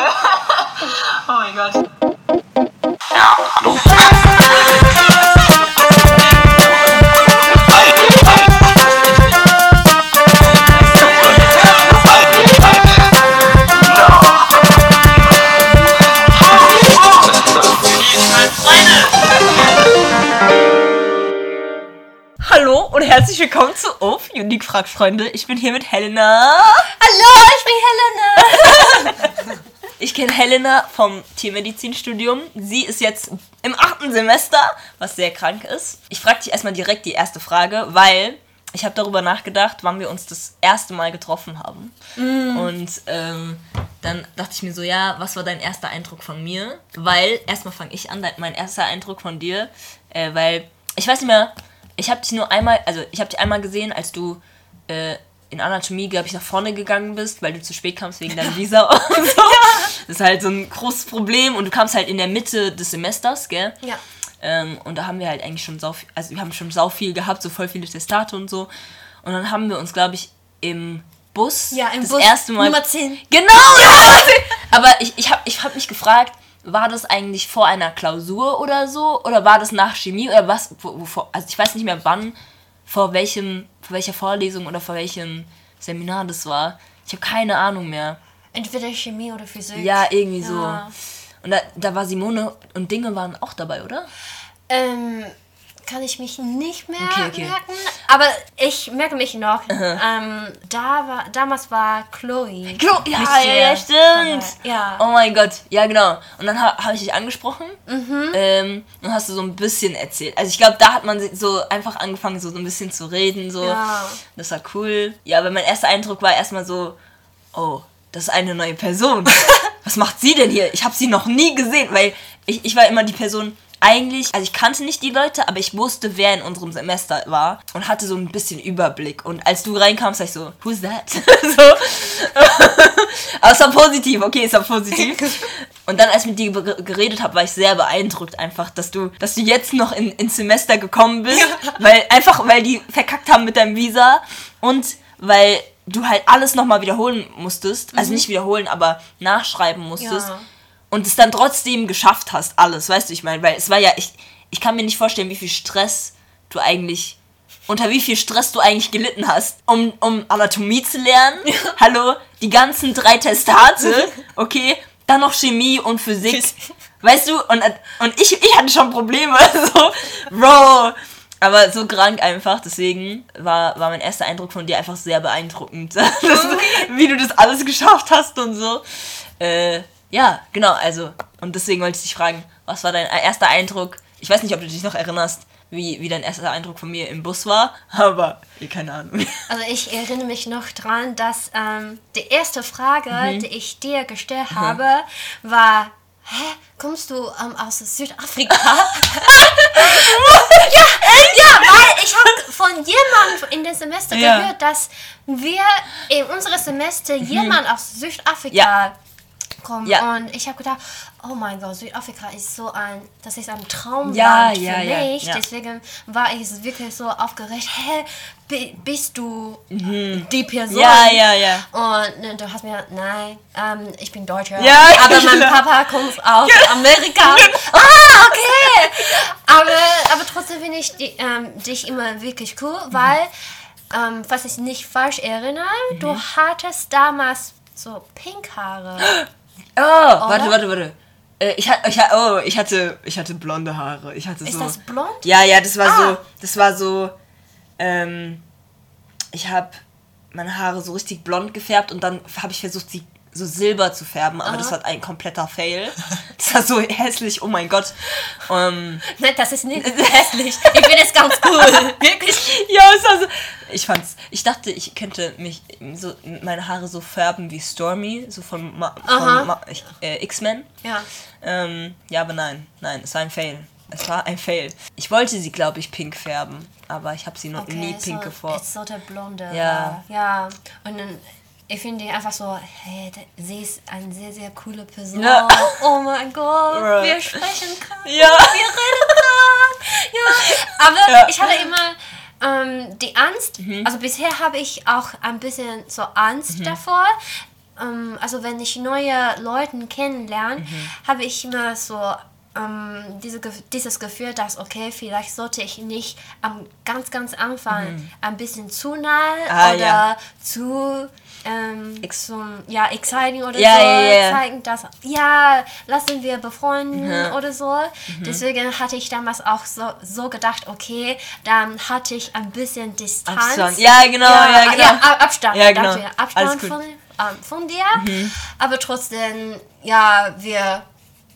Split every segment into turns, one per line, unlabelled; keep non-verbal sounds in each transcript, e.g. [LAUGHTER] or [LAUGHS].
oh mein Gott.
Ja, hallo.
Hallo und herzlich willkommen zu Auf Unique Frag Freunde. Ich bin hier mit Helena.
Hallo, ich bin Helena. [LAUGHS]
Ich kenne Helena vom Tiermedizinstudium. Sie ist jetzt im achten Semester, was sehr krank ist. Ich frage dich erstmal direkt die erste Frage, weil ich habe darüber nachgedacht, wann wir uns das erste Mal getroffen haben. Und ähm, dann dachte ich mir so, ja, was war dein erster Eindruck von mir? Weil, erstmal fange ich an, mein erster Eindruck von dir, äh, weil, ich weiß nicht mehr, ich habe dich nur einmal, also ich habe dich einmal gesehen, als du äh, in Anatomie, glaube ich, nach vorne gegangen bist, weil du zu spät kamst wegen deinem Visa [LAUGHS] und so. Das ist halt so ein großes Problem und du kamst halt in der Mitte des Semesters, gell?
Ja.
Ähm, und da haben wir halt eigentlich schon sau viel, also wir haben schon sau viel gehabt, so voll viele Testate und so. Und dann haben wir uns, glaube ich, im Bus
Ja, im
das
Bus
erste Mal.
Nummer 10.
Genau! [LAUGHS] 10. Aber ich, ich habe ich hab mich gefragt, war das eigentlich vor einer Klausur oder so? Oder war das nach Chemie? Oder was? Wo, wovor, also ich weiß nicht mehr wann, vor welchem, vor welcher Vorlesung oder vor welchem Seminar das war. Ich habe keine Ahnung mehr.
Entweder Chemie oder Physik.
Ja, irgendwie so.
Ja.
Und da, da war Simone und Dinge waren auch dabei, oder?
Ähm, kann ich mich nicht mehr
Okay, okay.
merken. Aber ich merke mich noch. Ähm, da war, damals war Chloe.
Klo ja, ja, ja, stimmt.
Ja.
Oh mein Gott, ja genau. Und dann ha habe ich dich angesprochen ähm, und hast du so ein bisschen erzählt. Also ich glaube, da hat man so einfach angefangen, so, so ein bisschen zu reden. So.
Ja.
Das war cool. Ja, aber mein erster Eindruck war erstmal so, oh, das ist eine neue Person. [LAUGHS] Was macht sie denn hier? Ich habe sie noch nie gesehen, weil ich, ich war immer die Person, eigentlich, also ich kannte nicht die Leute, aber ich wusste, wer in unserem Semester war und hatte so ein bisschen Überblick. Und als du reinkamst, war ich so, who's that? [LAUGHS] so. [LAUGHS] aber es war positiv, okay, es war positiv. [LAUGHS] Und dann, als ich mit dir ge- geredet habe, war ich sehr beeindruckt einfach, dass du, dass du jetzt noch in, ins Semester gekommen bist. Weil, einfach weil die verkackt haben mit deinem Visa und weil du halt alles nochmal wiederholen musstest. Also nicht wiederholen, aber nachschreiben musstest.
Ja.
Und es dann trotzdem geschafft hast, alles, weißt du, ich meine, weil es war ja, ich, ich kann mir nicht vorstellen, wie viel Stress du eigentlich, unter wie viel Stress du eigentlich gelitten hast, um, um Anatomie zu lernen. Hallo, die ganzen drei Testate, [LAUGHS] okay, dann noch Chemie und Physik. Weißt du, und, und ich, ich hatte schon Probleme, [LAUGHS] so, Bro. Aber so krank einfach, deswegen war, war mein erster Eindruck von dir einfach sehr beeindruckend. [LAUGHS] Das, wie du das alles geschafft hast und so. Äh, ja, genau, also. Und deswegen wollte ich dich fragen, was war dein erster Eindruck? Ich weiß nicht, ob du dich noch erinnerst, wie, wie dein erster Eindruck von mir im Bus war, [LAUGHS] aber keine Ahnung.
Also ich erinnere mich noch dran, dass ähm, die erste Frage,
Mhm.
die ich dir gestellt habe, war, hä, kommst du ähm, aus Südafrika? [LAUGHS] ja, ja, weil ich habe von jemandem in dem Semester
Ja. Mhm.
gehört, dass wir in unserem Semester jemand aus Südafrika
Ja.
Kommen.
Ja.
Und ich habe gedacht, oh mein Gott, Südafrika ist so ein, das ist ein Traumland
Ja,
für
ja,
mich. Deswegen war ich wirklich so aufgeregt. Hä, bi- bist du die Person?
Mhm. Ja, ja, ja.
Und ne, du hast mir, nein, ähm, ich bin Deutscher.
Ja, [LAUGHS]
aber mein. Papa kommt aus Amerika. [LAUGHS] ah, okay. Aber, aber trotzdem finde ich die, ähm, dich immer wirklich cool, weil, ähm, falls ich nicht falsch erinnere,
Mhm.
du hattest damals so Pinkhaare. [GASPS]
Oh, warte, warte, warte. Äh, ich, ich, oh, ich hatte, ich hatte blonde Haare. Ich hatte
Ist
so.
das blond?
Ja, ja, das war
Ah.
so, das war so, ähm, ich habe meine Haare so richtig blond gefärbt und dann habe ich versucht, sie so silber zu färben, aber das war ein kompletter Fail. Das war so hässlich, oh mein Gott. Ähm,
Nein, das ist nicht hässlich. Ich finde es ganz cool. [LAUGHS] Wirklich.
ja, es war so, ich fand's, ich dachte, ich könnte mich so, meine Haare so färben wie Stormy, so von, Ma,
Aha.
von Ma, äh, X-Men.
Ja.
Ähm, ja, aber nein, nein, es war ein Fail. Es war ein Fail. Ich wollte sie, glaube ich, pink färben, aber ich habe sie noch nie pink
so,
geformt.
ist so der blonde.
Ja.
Ja. Und dann, ich finde die einfach so, hey, sie ist eine sehr, sehr coole Person.
Ja.
Oh mein Gott, wir sprechen können.
Ja.
Wir reden können. Ja. Aber
Ja.
ich hatte immer ähm, die Angst,
Mhm.
also bisher habe ich auch ein bisschen so Angst davor. ähm, also wenn ich neue Leute kennenlerne,
Mhm.
habe ich immer so ähm, diese, dieses Gefühl, dass, okay, vielleicht sollte ich nicht am ganz, ganz Anfang ein bisschen zu
Mhm. Ah,
oder
ja.
zu ähm,
Ex-
zum, ja, exciting oder
Ja,
so
ja,
zeigen, dass, ja, lassen wir befreunden
Mhm.
oder so. Deswegen hatte ich damals auch so, so gedacht, okay, dann hatte ich ein bisschen Distanz.
Abstand. Ja, genau, ja, genau.
Ab- Abstand,
Ja, genau.
Abstand von, ähm, von dir. Aber trotzdem, ja, wir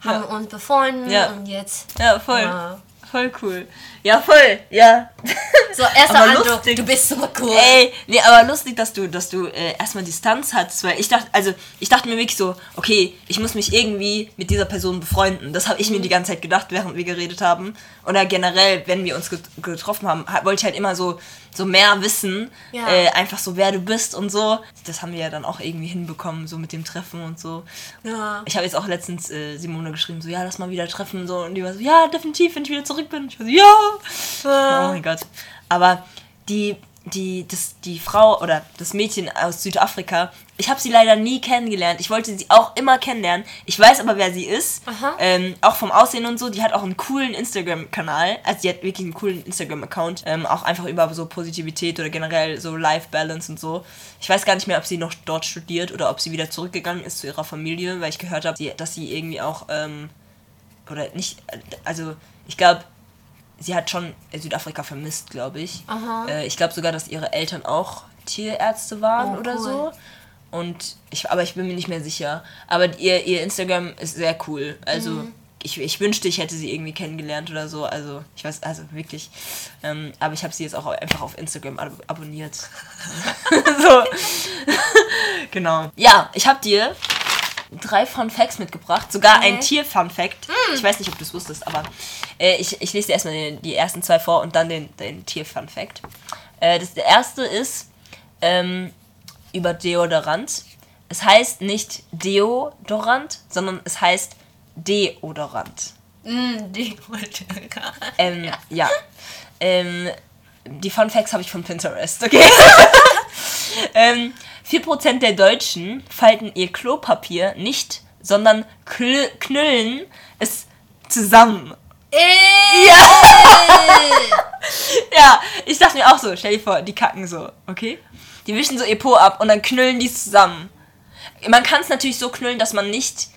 haben uns befreundet und jetzt.
Ja, voll. Voll cool. Ja, voll, ja.
So, erster
Aber
Eindruck,
lustig.
du bist so cool.
Ey, nee, aber lustig, dass du, dass du äh, erstmal Distanz hattest, weil ich dachte, also ich dachte mir wirklich so, okay, ich muss mich irgendwie mit dieser Person befreunden. Das habe ich
Mhm.
mir die ganze Zeit gedacht, während wir geredet haben. Oder generell, wenn wir uns get getroffen haben, ha- wollte ich halt immer so, so mehr wissen,
Ja.
äh, einfach so, wer du bist und so. Das haben wir ja dann auch irgendwie hinbekommen, so mit dem Treffen und so.
Ja.
Ich habe jetzt auch letztens äh, Simone geschrieben, so, ja, lass mal wieder treffen. So, und die war so, ja, definitiv, wenn ich wieder zurück bin. Ich war so, ja. Oh mein Gott. Aber die, die, das, die Frau oder das Mädchen aus Südafrika, ich habe sie leider nie kennengelernt. Ich wollte sie auch immer kennenlernen. Ich weiß aber, wer sie ist. Ähm, auch vom Aussehen und so. Die hat auch einen coolen Instagram-Kanal. Also die hat wirklich einen coolen Instagram-Account. Ähm, auch einfach über so Positivität oder generell so Life-Balance und so. Ich weiß gar nicht mehr, ob sie noch dort studiert oder ob sie wieder zurückgegangen ist zu ihrer Familie, weil ich gehört habe, dass sie irgendwie auch, ähm, oder nicht, also ich glaube, sie hat schon Südafrika vermisst, glaube ich.
Aha.
Äh, ich glaube sogar, dass ihre Eltern auch Tierärzte waren
Oh,
oder
cool.
so. Und ich, aber ich bin mir nicht mehr sicher. Aber ihr, ihr Instagram ist sehr cool. Also
Mhm.
ich, ich wünschte, ich hätte sie irgendwie kennengelernt oder so. Also ich weiß, also wirklich. Ähm, aber ich habe sie jetzt auch einfach auf Instagram ab abonniert. [LAUGHS] so. [LAUGHS] genau. Ja, ich habe dir drei Fun Facts mitgebracht. Sogar ein
Okay.
Tier-Fun Fact. Ich weiß nicht, ob du es wusstest, aber äh, ich, ich lese dir erstmal den, die ersten zwei vor und dann den, den Tier-Fun Fact. Äh, das, der erste ist ähm, über Deodorant. Es heißt nicht Deodorant, sondern es heißt Deodorant.
Mm, die [LAUGHS]
Ähm, ja. [LAUGHS] Ähm, die Fun Facts habe ich von Pinterest, okay? [LAUGHS] ähm, 4% der Deutschen falten ihr Klopapier nicht, sondern knüllen es zusammen. [LAUGHS] Ja, ich dachte mir auch so, stell dir vor, die kacken so, okay? Die wischen so ihr Po ab und dann knüllen die es zusammen. Man kann es natürlich so knüllen, dass man nicht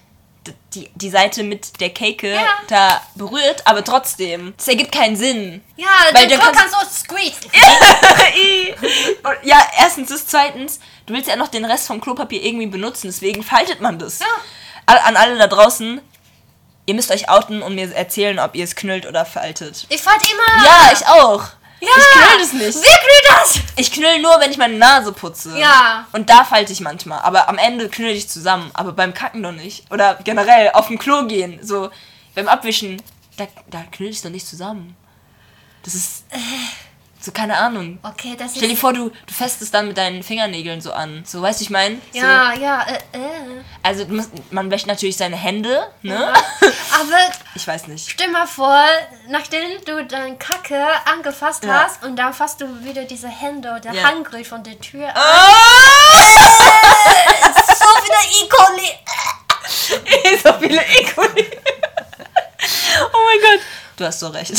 die, die Seite mit der Cake
Ja.
da berührt, aber trotzdem. Das ergibt keinen Sinn.
Ja,
Weil
du
du
kannst so squeeze. [LAUGHS]
Ja, erstens ist zweitens, du willst ja noch den Rest vom Klopapier irgendwie benutzen, deswegen faltet man das.
Ja.
An alle da draußen, ihr müsst euch outen und mir erzählen, ob ihr es knüllt oder faltet.
Ich fand immer.
Ja, ich auch.
Ja.
Ich knüll das nicht.
Wer knüllt das?
Ich knüll nur, wenn ich meine Nase putze.
Ja.
Und da falte ich manchmal. Aber am Ende knüll ich zusammen. Aber beim Kacken doch nicht. Oder generell auf dem Klo gehen. So beim Abwischen, da, da knüll ich doch nicht zusammen. Das ist. So, keine Ahnung.
Okay, das
Stell dir vor, du, du fässt es dann mit deinen Fingernägeln so an. So, weißt du, ich meine? So,
Ja, ja, äh, äh.
also, musst, man wäscht natürlich seine Hände, ne? [LAUGHS]
Aber
Ich weiß nicht.
stell mal vor, nachdem du deine Kacke angefasst
Ja.
hast und dann fasst du wieder diese Hände oder
Ja.
Handgriff von der Tür an.
Ah!
So wieder E. coli.
so viele Ekoli. [LAUGHS] [LAUGHS] oh mein Gott. Du hast so recht.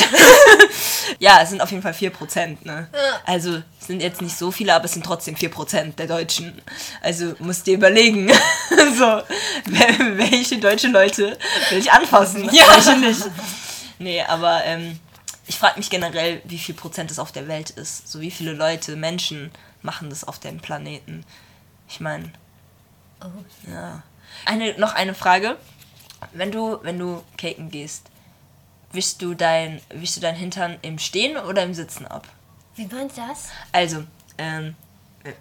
[LAUGHS] ja, es sind auf jeden Fall 4%, ne? Also, es sind jetzt nicht so viele, aber es sind trotzdem 4% der Deutschen. Also, musst dir überlegen, [LAUGHS] so, wel- welche deutsche Leute will ich anfassen, ja. [LAUGHS] welche nicht. Nee, aber ähm, ich frage mich generell, wie viel Prozent es auf der Welt ist. So, wie viele Leute, Menschen machen das auf dem Planeten. Ich meine, ja. Eine, noch eine Frage. Wenn du, wenn du caken gehst, wischst du dein, wischst du dein Hintern im Stehen oder im Sitzen ab?
Wie meinst du das?
Also, ähm, äh,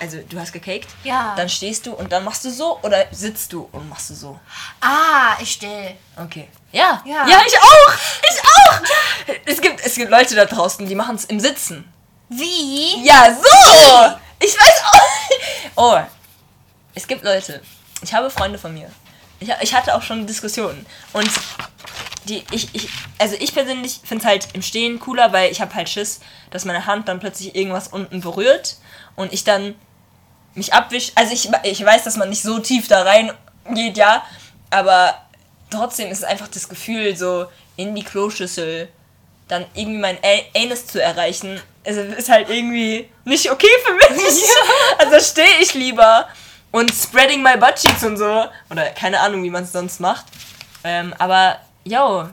also du hast gecaked,
Ja.
dann stehst du und dann machst du so oder sitzt du und machst du so?
Ah, ich stehe.
Okay. Ja.
Ja.
Ja, ich auch. Ich auch. Es gibt, es gibt Leute da draußen, die machen es im Sitzen.
Wie?
Ja, so! Ich weiß auch. Oh, es gibt Leute. Ich habe Freunde von mir. Ich, ich hatte auch schon Diskussionen. Und die, ich, ich, also ich persönlich finde es halt im Stehen cooler, weil ich habe halt Schiss, dass meine Hand dann plötzlich irgendwas unten berührt und ich dann mich abwischt. Also ich, ich weiß, dass man nicht so tief da reingeht, ja, aber trotzdem ist es einfach das Gefühl, so in die Kloschüssel dann irgendwie mein Anus zu erreichen, also ist halt irgendwie nicht okay für mich. [LAUGHS] Also stehe ich lieber und spreading my butt cheeks und so. Oder keine Ahnung, wie man es sonst macht. Ähm, aber, yo,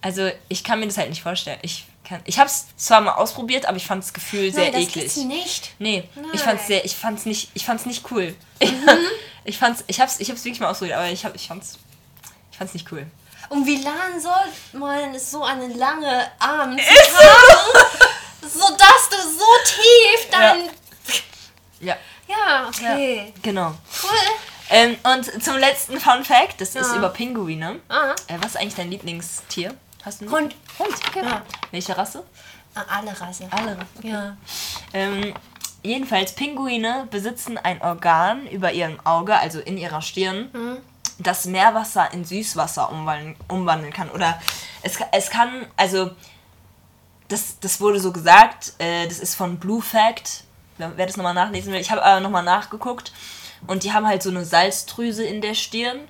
also ich kann mir das halt nicht vorstellen. Ich, kann, ich habe es zwar mal ausprobiert, aber ich fand das Gefühl sehr
Nein, das
eklig.
nicht.
Nee, ich
Nein.
fand's sehr, ich fand's nicht, ich fand's nicht cool. [LAUGHS] ich fand's, ich hab's, ich hab's wirklich mal ausprobiert, aber ich hab, ich fand's, ich fand's nicht cool.
Und wie lange soll man so eine lange Arm tragen, sodass du so tief dann...
Ja,
Ja, okay.
genau.
Cool.
Ähm, und zum letzten Fun Fact, das ist
Ja.
über Pinguine.
Ah,
Äh, was ist eigentlich dein Lieblingstier? Hast du einen
Hund.
Hund, okay.
Ja.
Welche Rasse?
Ah, alle Rasse.
Alle.
Ja.
Ähm, jedenfalls, Pinguine besitzen ein Organ über ihrem Auge, also in ihrer Stirn, das Meerwasser in Süßwasser umwandeln, umwandeln kann. Oder es, es kann, also, das, das wurde so gesagt, äh, das ist von Blue Fact, wer, wer das nochmal nachlesen will. Ich habe aber nochmal nachgeguckt und die haben halt so eine Salzdrüse in der Stirn.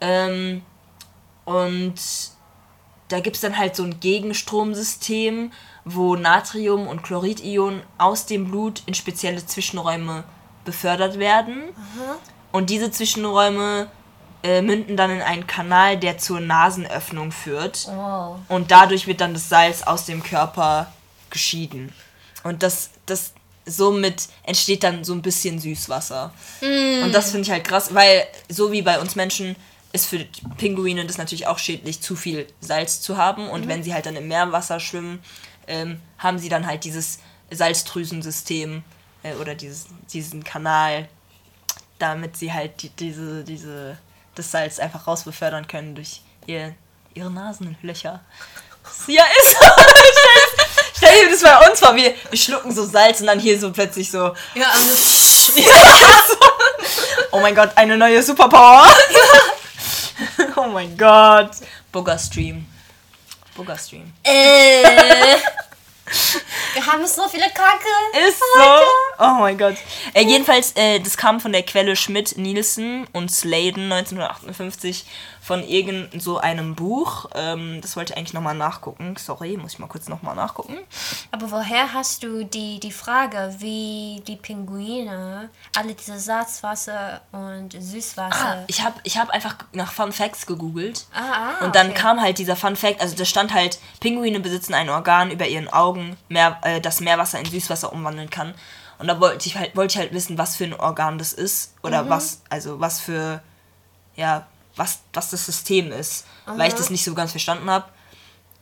Ähm, und da gibt es dann halt so ein Gegenstromsystem, wo Natrium- und Chloridionen aus dem Blut in spezielle Zwischenräume befördert werden. Und diese Zwischenräume äh, münden dann in einen Kanal, der zur Nasenöffnung führt.
Oh.
Und dadurch wird dann das Salz aus dem Körper geschieden. Und das, das somit entsteht dann so ein bisschen Süßwasser. Und das finde ich halt krass, weil so wie bei uns Menschen ist für Pinguine das natürlich auch schädlich, zu viel Salz zu haben. Und wenn sie halt dann im Meerwasser schwimmen, ähm, haben sie dann halt dieses Salzdrüsensystem äh, oder dieses, diesen Kanal, damit sie halt die, diese, diese, das Salz einfach rausbefördern können durch ihr, ihre Nasenlöcher. [LAUGHS] Ja, ist so. [LAUGHS] Stell dir das bei uns vor, wir, wir schlucken so Salz und dann hier so plötzlich so,
Ja, also, [LAUGHS]
oh mein Gott, eine neue Superpower. [LAUGHS] oh mein Gott. Booger Stream. Booger Stream.
äh, wir haben so viele Kacke.
Ist so. Oh mein Gott. Äh, jedenfalls, äh, das kam von der Quelle Schmidt, Nielsen und Sladen 1958 von irgend so einem Buch. Ähm, das wollte ich eigentlich nochmal nachgucken. Sorry, muss ich mal kurz nochmal nachgucken.
Aber woher hast du die, die Frage, wie die Pinguine alle diese Salzwasser und Süßwasser...
Ich habe ich hab einfach nach Fun Facts gegoogelt.
Ah, ah,
Und dann
okay.
kam halt dieser Fun Fact, also da stand halt, Pinguine besitzen ein Organ über ihren Augen, mehr, äh, das Meerwasser in Süßwasser umwandeln kann. Und da wollte ich halt, wollte ich halt wissen, was für ein Organ das ist. Oder
Mhm.
was, also was für, ja, was, was das System ist. Weil ich das nicht so ganz verstanden habe.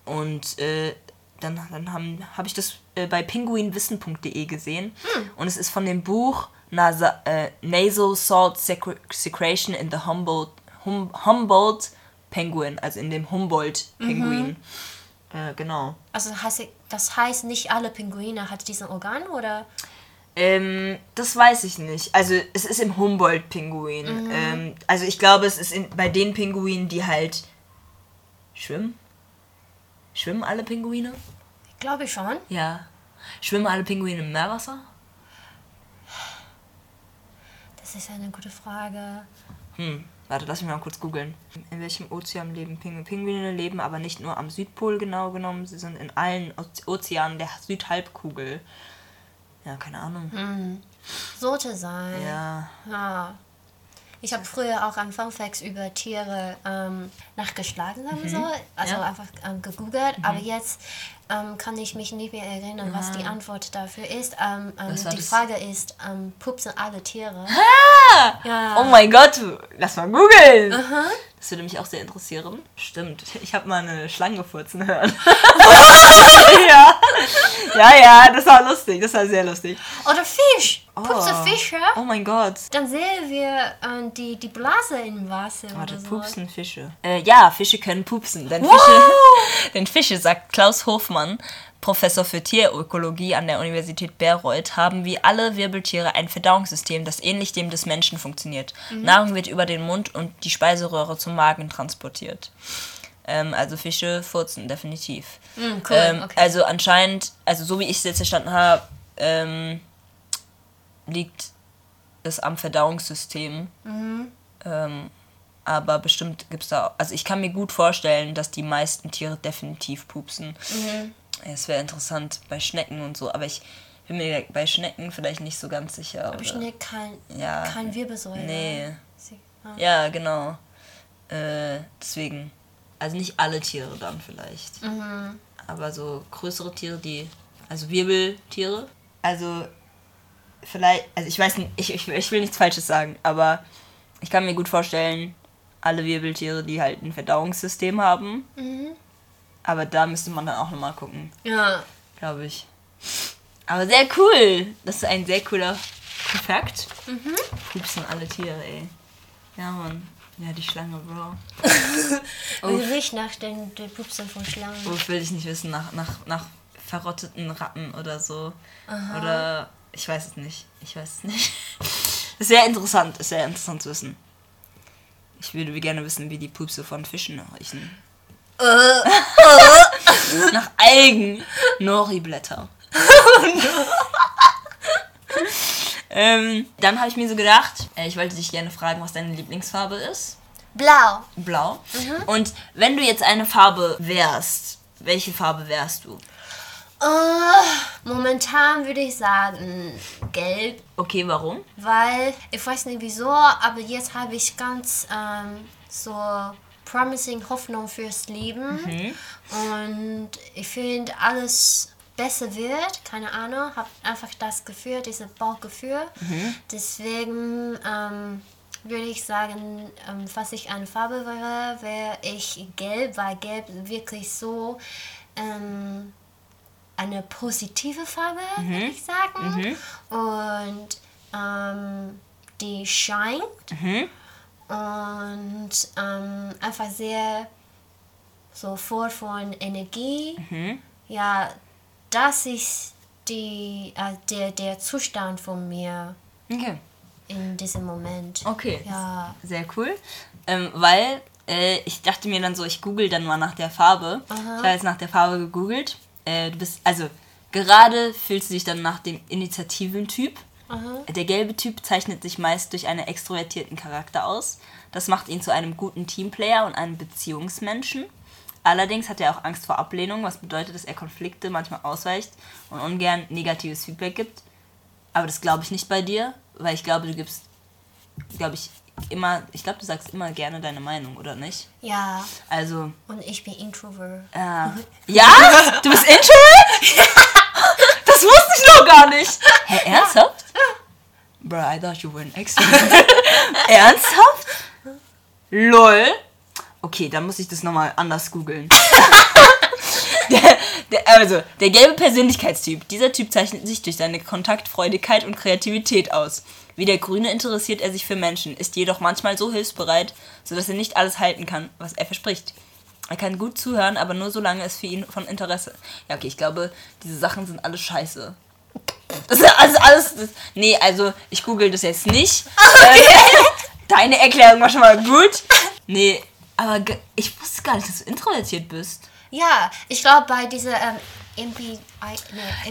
Und äh, dann, dann habe hab ich das äh, bei pinguinwissen.de gesehen.
Hm.
Und es ist von dem Buch Nasa, äh, Nasal Salt Secre Secretion in the Humboldt, hum, Humboldt Penguin, also in dem Humboldt-Pinguin. Äh, genau.
Also heißt, das heißt, nicht alle Pinguine hat diesen Organ, oder?
Ähm, das weiß ich nicht. Also es ist im Humboldt-Pinguin. Ähm, also ich glaube, es ist in, bei den Pinguinen, die halt schwimmen. Schwimmen alle Pinguine?
Ich glaube schon.
Ja. Schwimmen alle Pinguine im Meerwasser?
Das ist eine gute Frage.
Hm, warte, lass mich mal kurz googeln. In welchem Ozean leben Pinguine? Pinguine leben aber nicht nur am Südpol genau genommen, sie sind in allen Oze- Ozeanen der Südhalbkugel. Ja, keine Ahnung.
Sollte sein.
Ja.
Ja. Ich habe früher auch an Funfacts über Tiere ähm, nachgeschlagen, sagen wir so. Also
Ja.
einfach ähm, gegoogelt. Aber jetzt ähm, kann ich mich nicht mehr erinnern, was die Antwort dafür ist. Ähm, ähm, die? Frage ist, ähm, pupsen alle Tiere? Ja.
Oh mein Gott, lass mal googeln. Das würde mich auch sehr interessieren. Stimmt, ich habe mal eine Schlange furzen hören. [LAUGHS] [LAUGHS] [LAUGHS] ja. ja, ja, das war lustig, das war sehr lustig.
Oder Fisch. Pupse
Oh.
Fische.
Oh mein Gott.
Dann sehen wir ähm, die, die Blase im Wasser
Warte,
so.
pupsen Fische. Äh, ja, Fische können pupsen. Denn Fische, [LAUGHS] denn Fische, sagt Klaus Hofmann, Professor für Tierökologie an der Universität Bayreuth, haben wie alle Wirbeltiere ein Verdauungssystem, das ähnlich dem des Menschen funktioniert. Nahrung wird über den Mund und die Speiseröhre zum Magen transportiert. Ähm, also Fische furzen, definitiv.
cool,
ähm,
okay.
Also anscheinend, also so wie ich es jetzt verstanden habe, ähm, liegt ist am Verdauungssystem. Ähm, aber bestimmt gibt es da. Also ich kann mir gut vorstellen, dass die meisten Tiere definitiv pupsen. Es wäre interessant bei Schnecken und so, aber ich bin mir bei Schnecken vielleicht nicht so ganz sicher.
Aber schnell kein,
Ja.
kein Wirbelsäule.
Nee.
Sie- ah.
Ja, genau. Äh, deswegen. Also nicht alle Tiere dann vielleicht. Aber so größere Tiere, die. Also Wirbeltiere. Also vielleicht. Also ich weiß nicht, ich, ich, ich will nichts Falsches sagen, aber ich kann mir gut vorstellen, alle Wirbeltiere, die halt ein Verdauungssystem haben. Aber da müsste man dann auch nochmal gucken,
Ja.
glaube ich. Aber sehr cool. Das ist ein sehr cooler Fakt. Pupsen alle Tiere, ey. Ja, Mann. Ja, die Schlange, Bro. [LAUGHS]
Wie riecht nach den, den Pupsen von Schlangen?
Oh, will ich nicht wissen, nach, nach, nach verrotteten Ratten oder so. Oder ich weiß es nicht. Ich weiß es nicht. [LAUGHS] Ist sehr interessant, ist sehr interessant zu wissen. Ich würde gerne wissen, wie die Pupse von Fischen riechen. nach Algen. Nori-Blätter. [LAUGHS] ähm, dann habe ich mir so gedacht, äh, ich wollte dich gerne fragen, was deine Lieblingsfarbe ist.
Blau.
Blau. Und wenn du jetzt eine Farbe wärst, welche Farbe wärst du?
Äh, momentan würde ich sagen gelb,
Okay, warum?
weil ich weiß nicht wieso, aber jetzt habe ich ganz ähm, so promising Hoffnung fürs Leben und ich finde alles besser wird, keine Ahnung, habe einfach das Gefühl, dieses Bauchgefühl. Deswegen ähm, würde ich sagen, ähm, falls ich eine Farbe wäre, wäre ich gelb, weil gelb wirklich so ähm, eine positive Farbe, würde ich sagen. Und ähm, die scheint und ähm, einfach sehr so voll von Energie. Ja, das ist die, äh, der, der Zustand von mir
Okay.
in diesem Moment.
Okay.
Ja.
Sehr cool. Ähm, weil äh, ich dachte mir dann so, ich google dann mal nach der Farbe. Ich habe jetzt nach der Farbe gegoogelt. Äh, du bist, also gerade fühlst du dich dann nach dem Initiativentyp. Der gelbe Typ zeichnet sich meist durch einen extrovertierten Charakter aus. Das macht ihn zu einem guten Teamplayer und einem Beziehungsmenschen. Allerdings hat er auch Angst vor Ablehnung, was bedeutet, dass er Konflikte manchmal ausweicht und ungern negatives Feedback gibt. Aber das glaube ich nicht bei dir, weil ich glaube, du gibst, glaube ich, immer, ich glaube, du sagst immer gerne deine Meinung, oder nicht?
Ja,
Also,
und ich bin Introvert.
äh, [LAUGHS] ja? Du bist Introvert? [LAUGHS] Das wusste ich noch gar nicht. Hä, ernsthaft? Bro, I thought you were an extrovert. [LAUGHS] ernsthaft? Lol. Okay, dann muss ich das nochmal anders googeln. [LAUGHS] Der, der, also, der gelbe Persönlichkeitstyp. Dieser Typ zeichnet sich durch seine Kontaktfreudigkeit und Kreativität aus. Wie der Grüne interessiert er sich für Menschen, ist jedoch manchmal so hilfsbereit, sodass er nicht alles halten kann, was er verspricht. Er kann gut zuhören, aber nur solange es für ihn von Interesse. Ja, okay, ich glaube, diese Sachen sind alles scheiße. Das ist also alles. Das, nee, also ich google das jetzt nicht. Ähm, deine Erklärung war schon mal gut. Nee, aber ge- ich wusste gar nicht, dass du introvertiert bist.
Ja, ich glaube bei dieser ähm, MBI,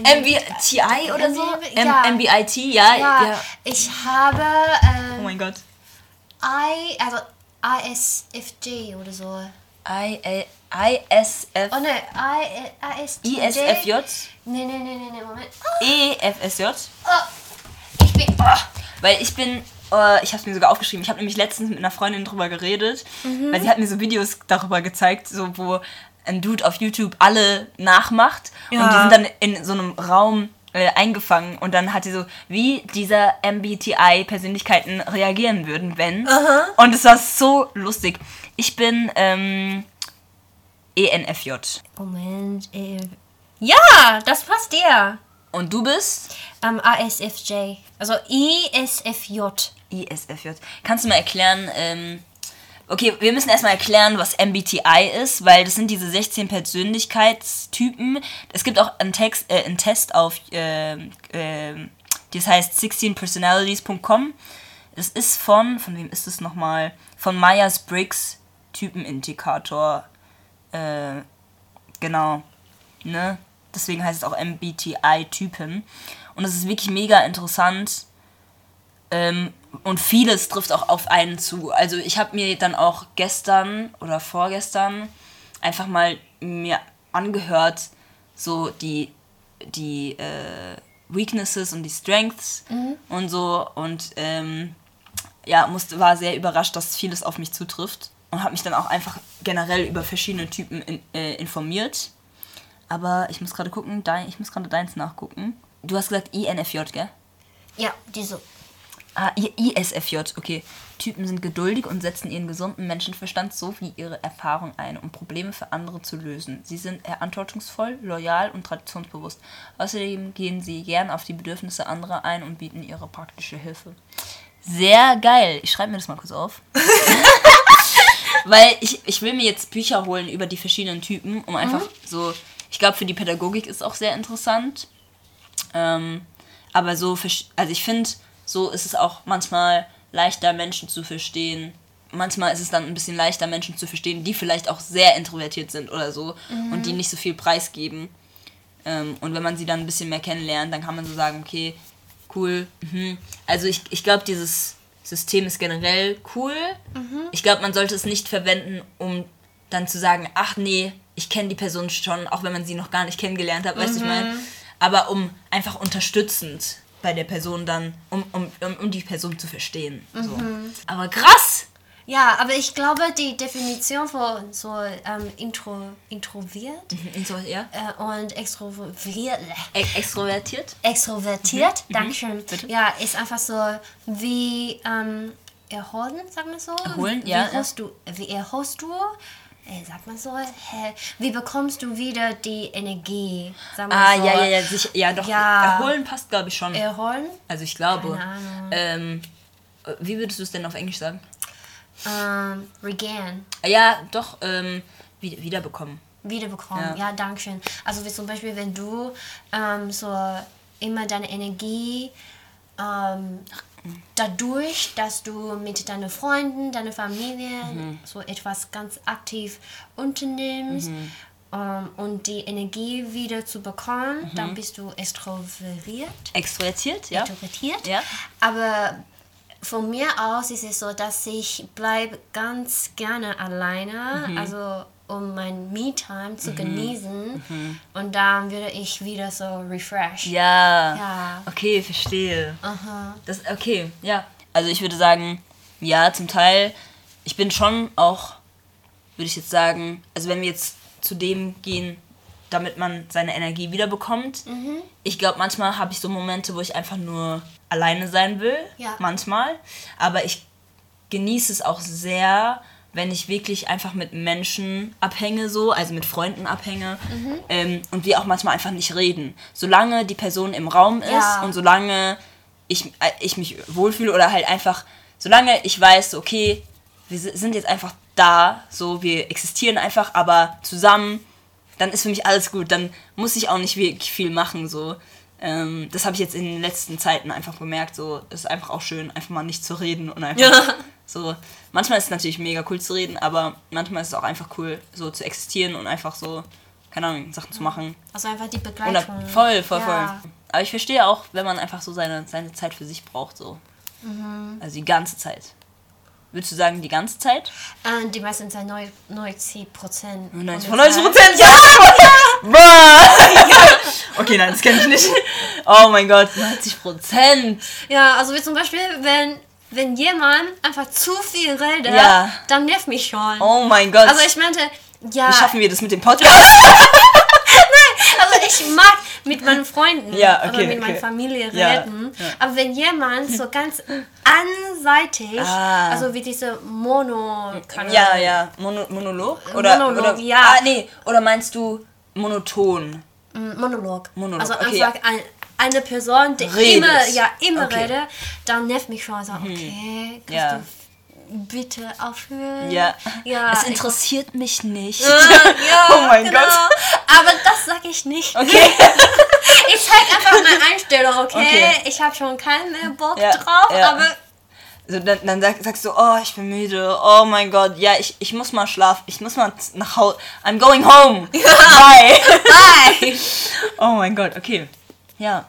nee,
MBTI oder so?
Ja.
MBIT, ja,
Ja,
ja.
ich habe
Oh
ähm,
mein Gott.
I, also ISFJ oder so.
I, A- ISF,
Oh ne, I, ISTJ.
ISFJ,
Nee, nee, nee, nee, nee, Moment.
E EFSJ.
Oh, ich bin. Oh.
Weil ich bin, äh, ich habe es mir sogar aufgeschrieben, ich habe nämlich letztens mit einer Freundin drüber geredet, weil sie hat mir so Videos darüber gezeigt, so wo ein Dude auf YouTube alle nachmacht und
Ja.
die sind dann in so einem Raum äh, eingefangen und dann hat sie so, wie dieser MBTI-Persönlichkeiten reagieren würden, wenn. Und es war so lustig. Ich bin ähm, ENFJ.
Moment. Äh, ja, das passt dir.
Und du bist?
Ähm, ISFJ. Also ISFJ.
ISFJ. Kannst du mal erklären, ähm, okay, wir müssen erstmal erklären, was MBTI ist, weil das sind diese 16 Persönlichkeitstypen. Es gibt auch einen, Text, äh, einen Test auf, ähm, ähm, das heißt 16personalities.com. Das ist von, von wem ist das nochmal? Von Myers-Briggs Typenindikator. Äh, genau. Ne? Deswegen heißt es auch MBTI-Typen. Und es ist wirklich mega interessant, Ähm, und vieles trifft auch auf einen zu. Also ich habe mir dann auch gestern oder vorgestern einfach mal mir angehört, so die, die äh, Weaknesses und die Strengths und so. Und ähm, ja, musste, war sehr überrascht, dass vieles auf mich zutrifft. Und habe mich dann auch einfach generell über verschiedene Typen in, äh, informiert. Aber ich muss gerade gucken, dein, ich muss gerade deins nachgucken. Du hast gesagt INFJ, gell?
Ja, diese.
Ah, ISFJ, okay. Typen sind geduldig und setzen ihren gesunden Menschenverstand sowie ihre Erfahrung ein, um Probleme für andere zu lösen. Sie sind verantwortungsvoll, loyal und traditionsbewusst. Außerdem gehen sie gern auf die Bedürfnisse anderer ein und bieten ihre praktische Hilfe. Sehr geil. Ich schreibe mir das mal kurz auf. [LAUGHS] Weil ich, ich will mir jetzt Bücher holen über die verschiedenen Typen, um einfach so. Ich glaube, für die Pädagogik ist auch sehr interessant. Ähm, aber so, also ich finde, so ist es auch manchmal leichter, Menschen zu verstehen. Manchmal ist es dann ein bisschen leichter, Menschen zu verstehen, die vielleicht auch sehr introvertiert sind oder so und die nicht so viel preisgeben. Ähm, und wenn man sie dann ein bisschen mehr kennenlernt, dann kann man so sagen, okay, cool. Mhm. Also ich, ich glaube, dieses System ist generell cool. Ich glaube, man sollte es nicht verwenden, um dann zu sagen, ach nee, ich kenne die Person schon, auch wenn man sie noch gar nicht kennengelernt hat, weißt du, ich meine. Aber um einfach unterstützend bei der Person dann, um, um, um, die Person zu verstehen. So. Aber krass!
Ja, aber ich glaube, die Definition von so ähm, intro, introviert
In so, ja?
äh, und extrovertiert,
E extrovertiert?
extrovertiert, Dankeschön,
Bitte.
ja, ist einfach so wie ähm, erholen, sagen wir so.
Erholen,
wie
ja, ja.
Holst du, wie erholst du, sagt man so, hä, wie bekommst du wieder die Energie,
Ah,
so.
ja, ja, ja, sicher. Ja, doch.
Ja.
Erholen passt, glaube ich, schon.
Erholen,
Also ich glaube. Ähm, äh, wie würdest du es denn auf Englisch sagen?
ähm, regain.
Ja, doch, ähm, wieder, wiederbekommen.
wiederbekommen.
Ja.
Ja, danke schön. Also wie zum Beispiel, wenn du ähm, so immer deine Energie ähm, dadurch, dass du mit deinen Freunden, deiner Familie
Mhm.
so etwas ganz aktiv unternimmst ähm, und die Energie wieder zu bekommen,
Mhm.
dann bist du extrovertiert.
Extrovertiert, ja?
extrovertiert.
Ja.
Aber von mir aus ist es so, dass ich bleibe ganz gerne alleine,
Mhm.
also um mein Me-Time zu genießen. Und dann würde ich wieder so refresh.
Ja.
Ja.
Okay, verstehe.
Aha.
Das, okay, ja. Also ich würde sagen, ja, zum Teil. Ich bin schon auch, würde ich jetzt sagen, also wenn wir jetzt zu dem gehen, damit man seine Energie wiederbekommt. Ich glaube, manchmal habe ich so Momente, wo ich einfach nur alleine sein will.
Ja.
Manchmal. Aber ich genieße es auch sehr, wenn ich wirklich einfach mit Menschen abhänge, so, also mit Freunden abhänge ähm, und wir auch manchmal einfach nicht reden. Solange die Person im Raum ist
Ja.
und solange ich, äh, ich mich wohlfühle oder halt einfach, solange ich weiß, okay, wir si- sind jetzt einfach da, so, wir existieren einfach, aber zusammen, dann ist für mich alles gut. Dann muss ich auch nicht wirklich viel machen, so. Ähm, das habe ich jetzt in den letzten Zeiten einfach bemerkt, so, es ist einfach auch schön, einfach mal nicht zu reden und einfach
Ja.
so. Manchmal ist es natürlich mega cool zu reden, aber manchmal ist es auch einfach cool, so zu existieren und einfach so, keine Ahnung, Sachen zu machen.
Also einfach die
Oder
Begleitung.
voll, voll,
ja.
voll. Aber ich verstehe auch, wenn man einfach so seine, seine Zeit für sich braucht, so.
Mhm.
Also die ganze Zeit. Würdest du sagen, die ganze Zeit?
Äh, die meisten sind neu- 90 Prozent.
90 von 90 Prozent? Ja! [LAUGHS] [LAUGHS] Okay, nein, das kenne ich nicht. [LAUGHS] Oh mein Gott, 90 Prozent.
Ja, also wie zum Beispiel, wenn, wenn jemand einfach zu viel redet,
Ja.
dann nervt mich schon.
Oh mein Gott.
Also ich meinte, ja,
Wie schaffen wir das mit dem Podcast? [LAUGHS] [LAUGHS]
also ich mag mit meinen Freunden
Ja, okay,
oder mit meiner
okay.
Familie
Ja,
reden,
ja.
aber wenn jemand so ganz anseitig,
Ah.
also wie diese Mono,
Ja, ja. Mono Monolog? Oder,
Monolog,
oder,
ja.
Ah, nee. Oder meinst du monoton?
Mm, Monolog.
Monolog,
Also
okay,
einfach ein, eine Person, die
Redet.
immer, ja, immer
Okay. Mhm.
redet, dann nervt mich schon. So, okay, kannst
Ja.
du bitte aufhören?
Ja.
ja
Es
ich-
interessiert mich nicht.
ja, [LAUGHS]
Oh mein
genau.
Gott.
Aber das sage ich nicht.
Okay. [LAUGHS]
Ich zeige einfach meine Einstellung, okay?
Okay.
Ich habe schon keinen mehr Bock
Ja,
drauf,
ja.
aber
So, dann dann sag, sagst du, oh, ich bin müde. Oh mein Gott. Ja, ich, ich muss mal schlafen. Ich muss mal nach Hause. I'm going home. [LAUGHS] Bye.
bye. [LAUGHS]
Oh mein Gott, okay. Ja.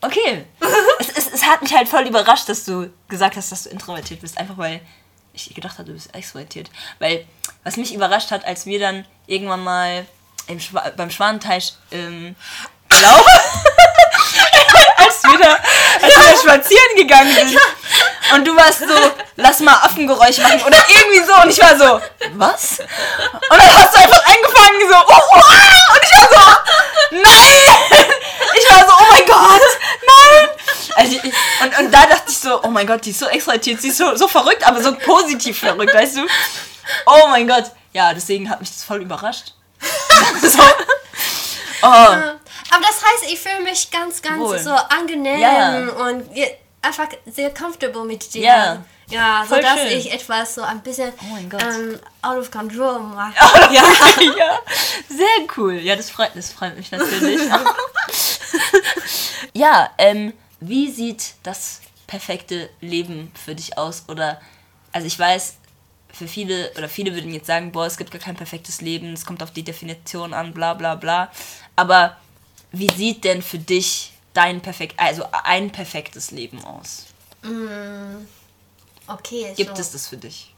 Okay. [LAUGHS] es, es, es hat mich halt voll überrascht, dass du gesagt hast, dass du introvertiert bist. Einfach weil ich gedacht habe, du bist extrovertiert. Weil, was mich überrascht hat, als wir dann irgendwann mal im Schwa beim Schwanenteich ähm, glaube, als wir da, als wir da spazieren gegangen sind. Und du warst so, lass mal Affengeräusche machen oder irgendwie so. Und ich war so, was? Und dann hast du einfach angefangen so, oh, wow! Und ich war so, nein! Ich war so, oh mein Gott, nein! Also ich, und, und da dachte ich so, oh mein Gott, die ist so exaltiert, sie ist so, so verrückt, aber so positiv verrückt, weißt du? Oh mein Gott. Ja, deswegen hat mich das voll überrascht. [LAUGHS] so. Oh.
Aber das heißt, ich fühle mich ganz, ganz
Wohl.
so angenehm
Ja.
und je- einfach sehr comfortable mit dir.
Ja.
Ja, so
Voll
dass
schön.
ich etwas so ein bisschen
Oh
ähm, out of control mache. [LAUGHS]
Ja. ja, sehr cool. Ja, das freut, das freut mich natürlich. [LAUGHS] ja, ähm, wie sieht das perfekte Leben für dich aus? Oder, also ich weiß, für viele, oder viele würden jetzt sagen, boah, es gibt gar kein perfektes Leben, es kommt auf die Definition an, bla bla bla. Aber wie sieht denn für dich dein perfekt, also ein perfektes Leben aus?
Okay,
Gibt
so.
es das für dich?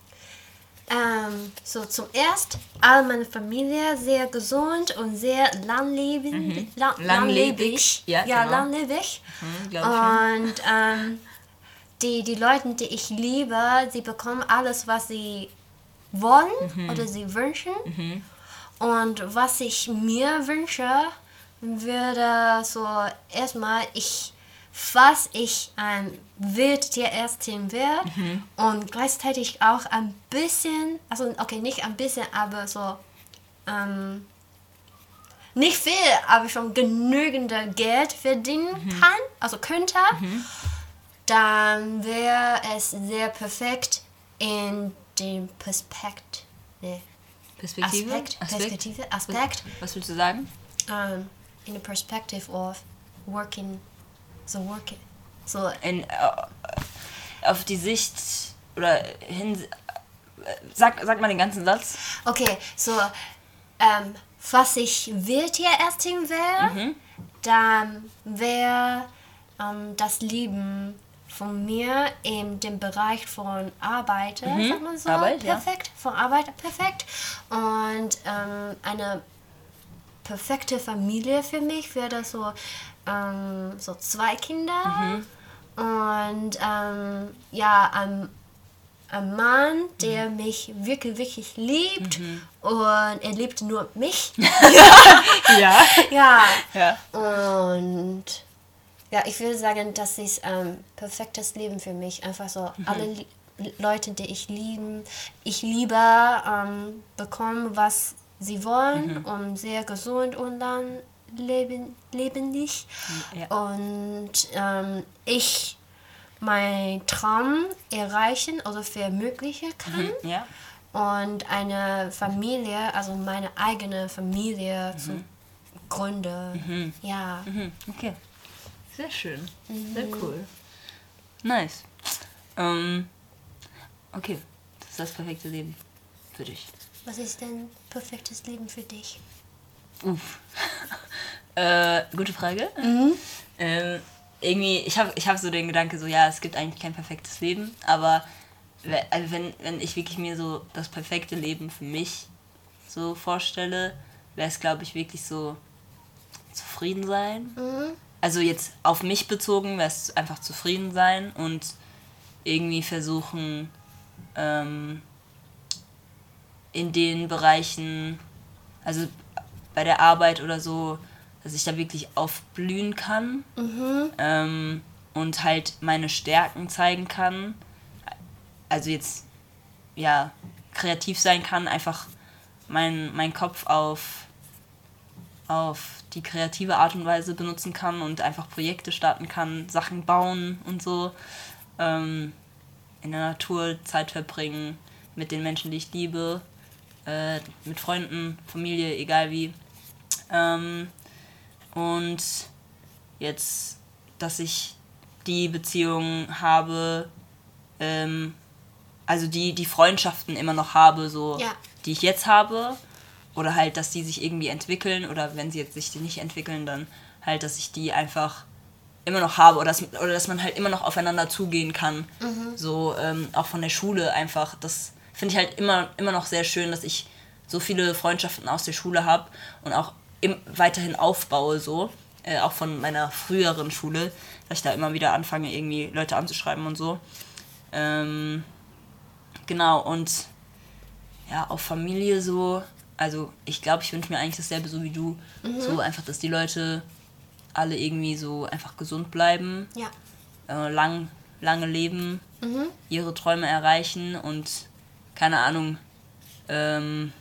Ähm, so zum erst all meine Familie sehr gesund und sehr langlebig. La
Mhm. Langlebig. Ja,
ja
genau.
langlebig.
Hm, schon.
Und ähm, die, die Leute, die ich liebe, sie bekommen alles, was sie wollen
Mhm.
oder sie wünschen. Und was ich mir wünsche, würde so erstmal ich falls ich ein Wildtierärztin wäre
Mhm.
und gleichzeitig auch ein bisschen, also okay, nicht ein bisschen, aber so ähm, nicht viel, aber schon genügende Geld verdienen
Mhm.
kann, also könnte, dann wäre es sehr perfekt in dem Perspekt, nee,
Perspektive?
Aspekt, Perspektive, Aspekt,
Was willst du sagen?
um, in the perspective of working, so working, so
in, äh, auf die Sicht oder hin. äh, Sag, sag mal den ganzen Satz.
Okay, so, ähm, falls ich Wildtierärztin wäre, dann wäre ähm, das Leben von mir in dem Bereich von Arbeit, sagt man so,
Arbeit, ja.
perfekt, von Arbeit perfekt. Und ähm, eine perfekte Familie für mich wäre so, ähm, so zwei Kinder und ähm, ja, ein, ein Mann, der mich wirklich, wirklich liebt und er liebt nur mich. [LAUGHS]
Ja.
ja.
ja.
Und ja, ich würde sagen, das ist ein perfektes Leben für mich. Einfach so alle Li Leute, die ich lieben, ich liebe, ähm, bekommen, was sie wollen und sehr gesund und dann leben, lebendig.
Ja.
Und ähm, ich meinen Traum erreichen oder verwirklichen kann
Ja.
und eine Familie, also meine eigene Familie zu gründen. Ja.
Mhm. Okay. Sehr schön. Sehr cool. Nice. Ähm, okay. Das ist das perfekte Leben für dich.
Was ist denn perfektes Leben für dich?
Uff. [LAUGHS] äh, gute Frage. Ähm, irgendwie, ich habe ich hab so den Gedanke, so ja, es gibt eigentlich kein perfektes Leben, aber also wenn, wenn ich wirklich mir so das perfekte Leben für mich so vorstelle, wäre es, glaube ich, wirklich so zufrieden sein. Also jetzt auf mich bezogen wäre es einfach zufrieden sein und irgendwie versuchen, ähm, in den Bereichen, also bei der Arbeit oder so, dass ich da wirklich aufblühen kann ähm, und halt meine Stärken zeigen kann. Also jetzt, ja, kreativ sein kann, einfach mein, mein Kopf auf, auf die kreative Art und Weise benutzen kann und einfach Projekte starten kann, Sachen bauen und so. Ähm, in der Natur Zeit verbringen, mit den Menschen, die ich liebe, äh, mit Freunden, Familie, egal wie. Ähm, und jetzt, dass ich die Beziehung habe, ähm, also die, die Freundschaften immer noch habe, so
Ja.
die ich jetzt habe. Oder halt, dass die sich irgendwie entwickeln oder wenn sie jetzt sich nicht entwickeln, dann halt, dass ich die einfach immer noch habe oder dass, oder dass man halt immer noch aufeinander zugehen kann. So ähm, auch von der Schule einfach. Das finde ich halt immer, immer noch sehr schön, dass ich so viele Freundschaften aus der Schule habe und auch im, weiterhin aufbaue so. Äh, auch von meiner früheren Schule, dass ich da immer wieder anfange, irgendwie Leute anzuschreiben und so. Ähm, genau, und ja, auf Familie so, also ich glaube, ich wünsche mir eigentlich dasselbe so wie du. So einfach, dass die Leute alle irgendwie so einfach gesund bleiben,
Ja.
äh, lang, lange leben, ihre Träume erreichen und keine Ahnung. Ähm,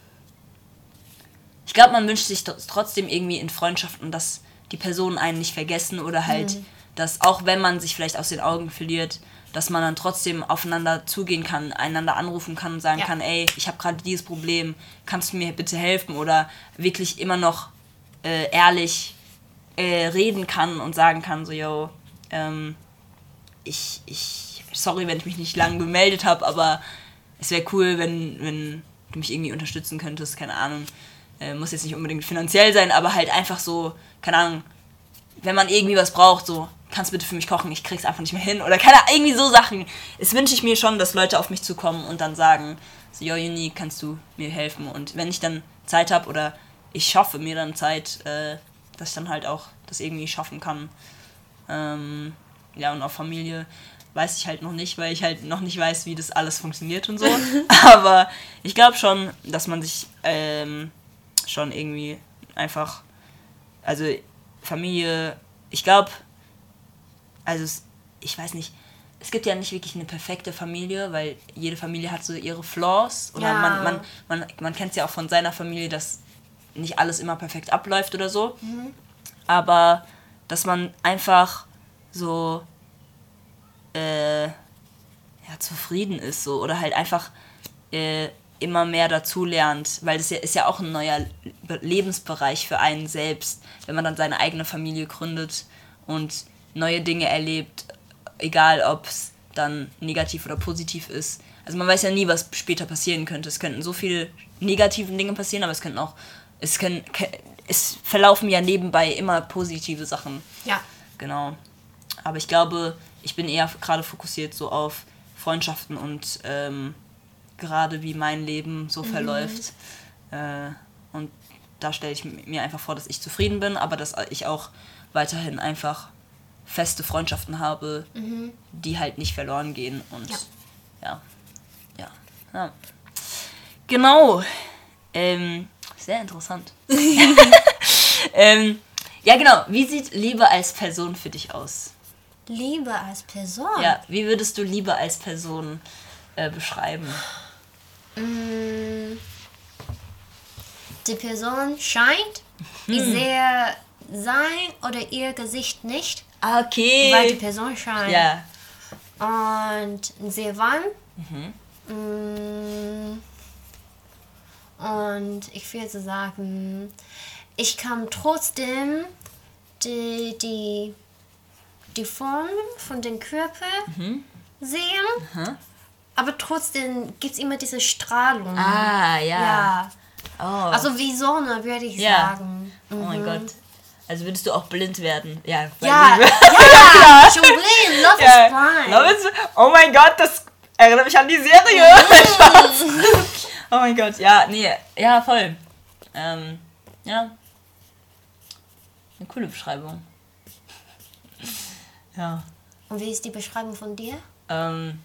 ich glaube, man wünscht sich tr- trotzdem irgendwie in Freundschaften, dass die Personen einen nicht vergessen oder halt, dass auch wenn man sich vielleicht aus den Augen verliert, dass man dann trotzdem aufeinander zugehen kann, einander anrufen kann und sagen
Ja.
kann, ey, ich habe gerade dieses Problem, kannst du mir bitte helfen oder wirklich immer noch äh, ehrlich äh, reden kann und sagen kann, so, yo, ähm, ich, ich, sorry, wenn ich mich nicht lange gemeldet habe, aber es wäre cool, wenn, wenn du mich irgendwie unterstützen könntest, keine Ahnung. Äh, muss jetzt nicht unbedingt finanziell sein, aber halt einfach so, keine Ahnung, wenn man irgendwie was braucht, so, kannst bitte für mich kochen, ich krieg's einfach nicht mehr hin. Oder keine Ahnung, irgendwie so Sachen. Es wünsche ich mir schon, dass Leute auf mich zukommen und dann sagen, so, yo, Juni, kannst du mir helfen? Und wenn ich dann Zeit habe oder ich schaffe mir dann Zeit, äh, dass ich dann halt auch das irgendwie schaffen kann. Ähm, ja, und auf Familie weiß ich halt noch nicht, weil ich halt noch nicht weiß, wie das alles funktioniert und so. [LAUGHS] Aber ich glaube schon, dass man sich ähm, schon irgendwie einfach, also Familie, ich glaube, also es, ich weiß nicht, es gibt ja nicht wirklich eine perfekte Familie, weil jede Familie hat so ihre Flaws. Oder
Ja.
man, man, man, man kennt es ja auch von seiner Familie, dass nicht alles immer perfekt abläuft oder so. Aber dass man einfach so äh, ja, zufrieden ist so oder halt einfach äh, immer mehr dazu lernt, weil das ja, ist ja auch ein neuer Le- Lebensbereich für einen selbst, wenn man dann seine eigene Familie gründet und neue Dinge erlebt, egal ob es dann negativ oder positiv ist. Also man weiß ja nie, was später passieren könnte. Es könnten so viele negative Dinge passieren, aber es könnten auch, es können, es verlaufen ja nebenbei immer positive Sachen.
Ja.
Genau. Aber ich glaube, ich bin eher gerade fokussiert so auf Freundschaften und ähm, gerade wie mein Leben so verläuft. Äh, und da stelle ich mir einfach vor, dass ich zufrieden bin, aber dass ich auch weiterhin einfach feste Freundschaften habe, die halt nicht verloren gehen. Und
Ja.
ja. Ja. ja. Genau. Ähm, sehr interessant. [LAUGHS] [LAUGHS] ähm, ja, genau. Wie sieht Liebe als Person für dich aus?
Liebe als Person.
Ja, wie würdest du Liebe als Person äh, beschreiben?
Mm, Die Person scheint, ich sehe sein oder ihr Gesicht nicht,
Ah, Okay.
weil die Person scheint.
ja.
Und sehe wann. Mm, Und ich würde sagen, ich kann trotzdem die, die, die Form von dem Körper sehen. Aber trotzdem gibt es immer diese Strahlung.
Ah, ja.
Ja.
Oh.
Also wie Sonne, würde ich
Ja.
sagen.
oh mein Gott. Also würdest du auch blind werden? Ja.
Ja, ja, [LAUGHS] schon blind. Love
Ja.
is blind.
Love is, oh mein Gott, das erinnert mich an die Serie. [LAUGHS] Spaß. oh mein Gott, ja, nee, ja, voll. Ähm, ja. Eine coole Beschreibung. Ja.
Und wie ist die Beschreibung von dir?
Ähm,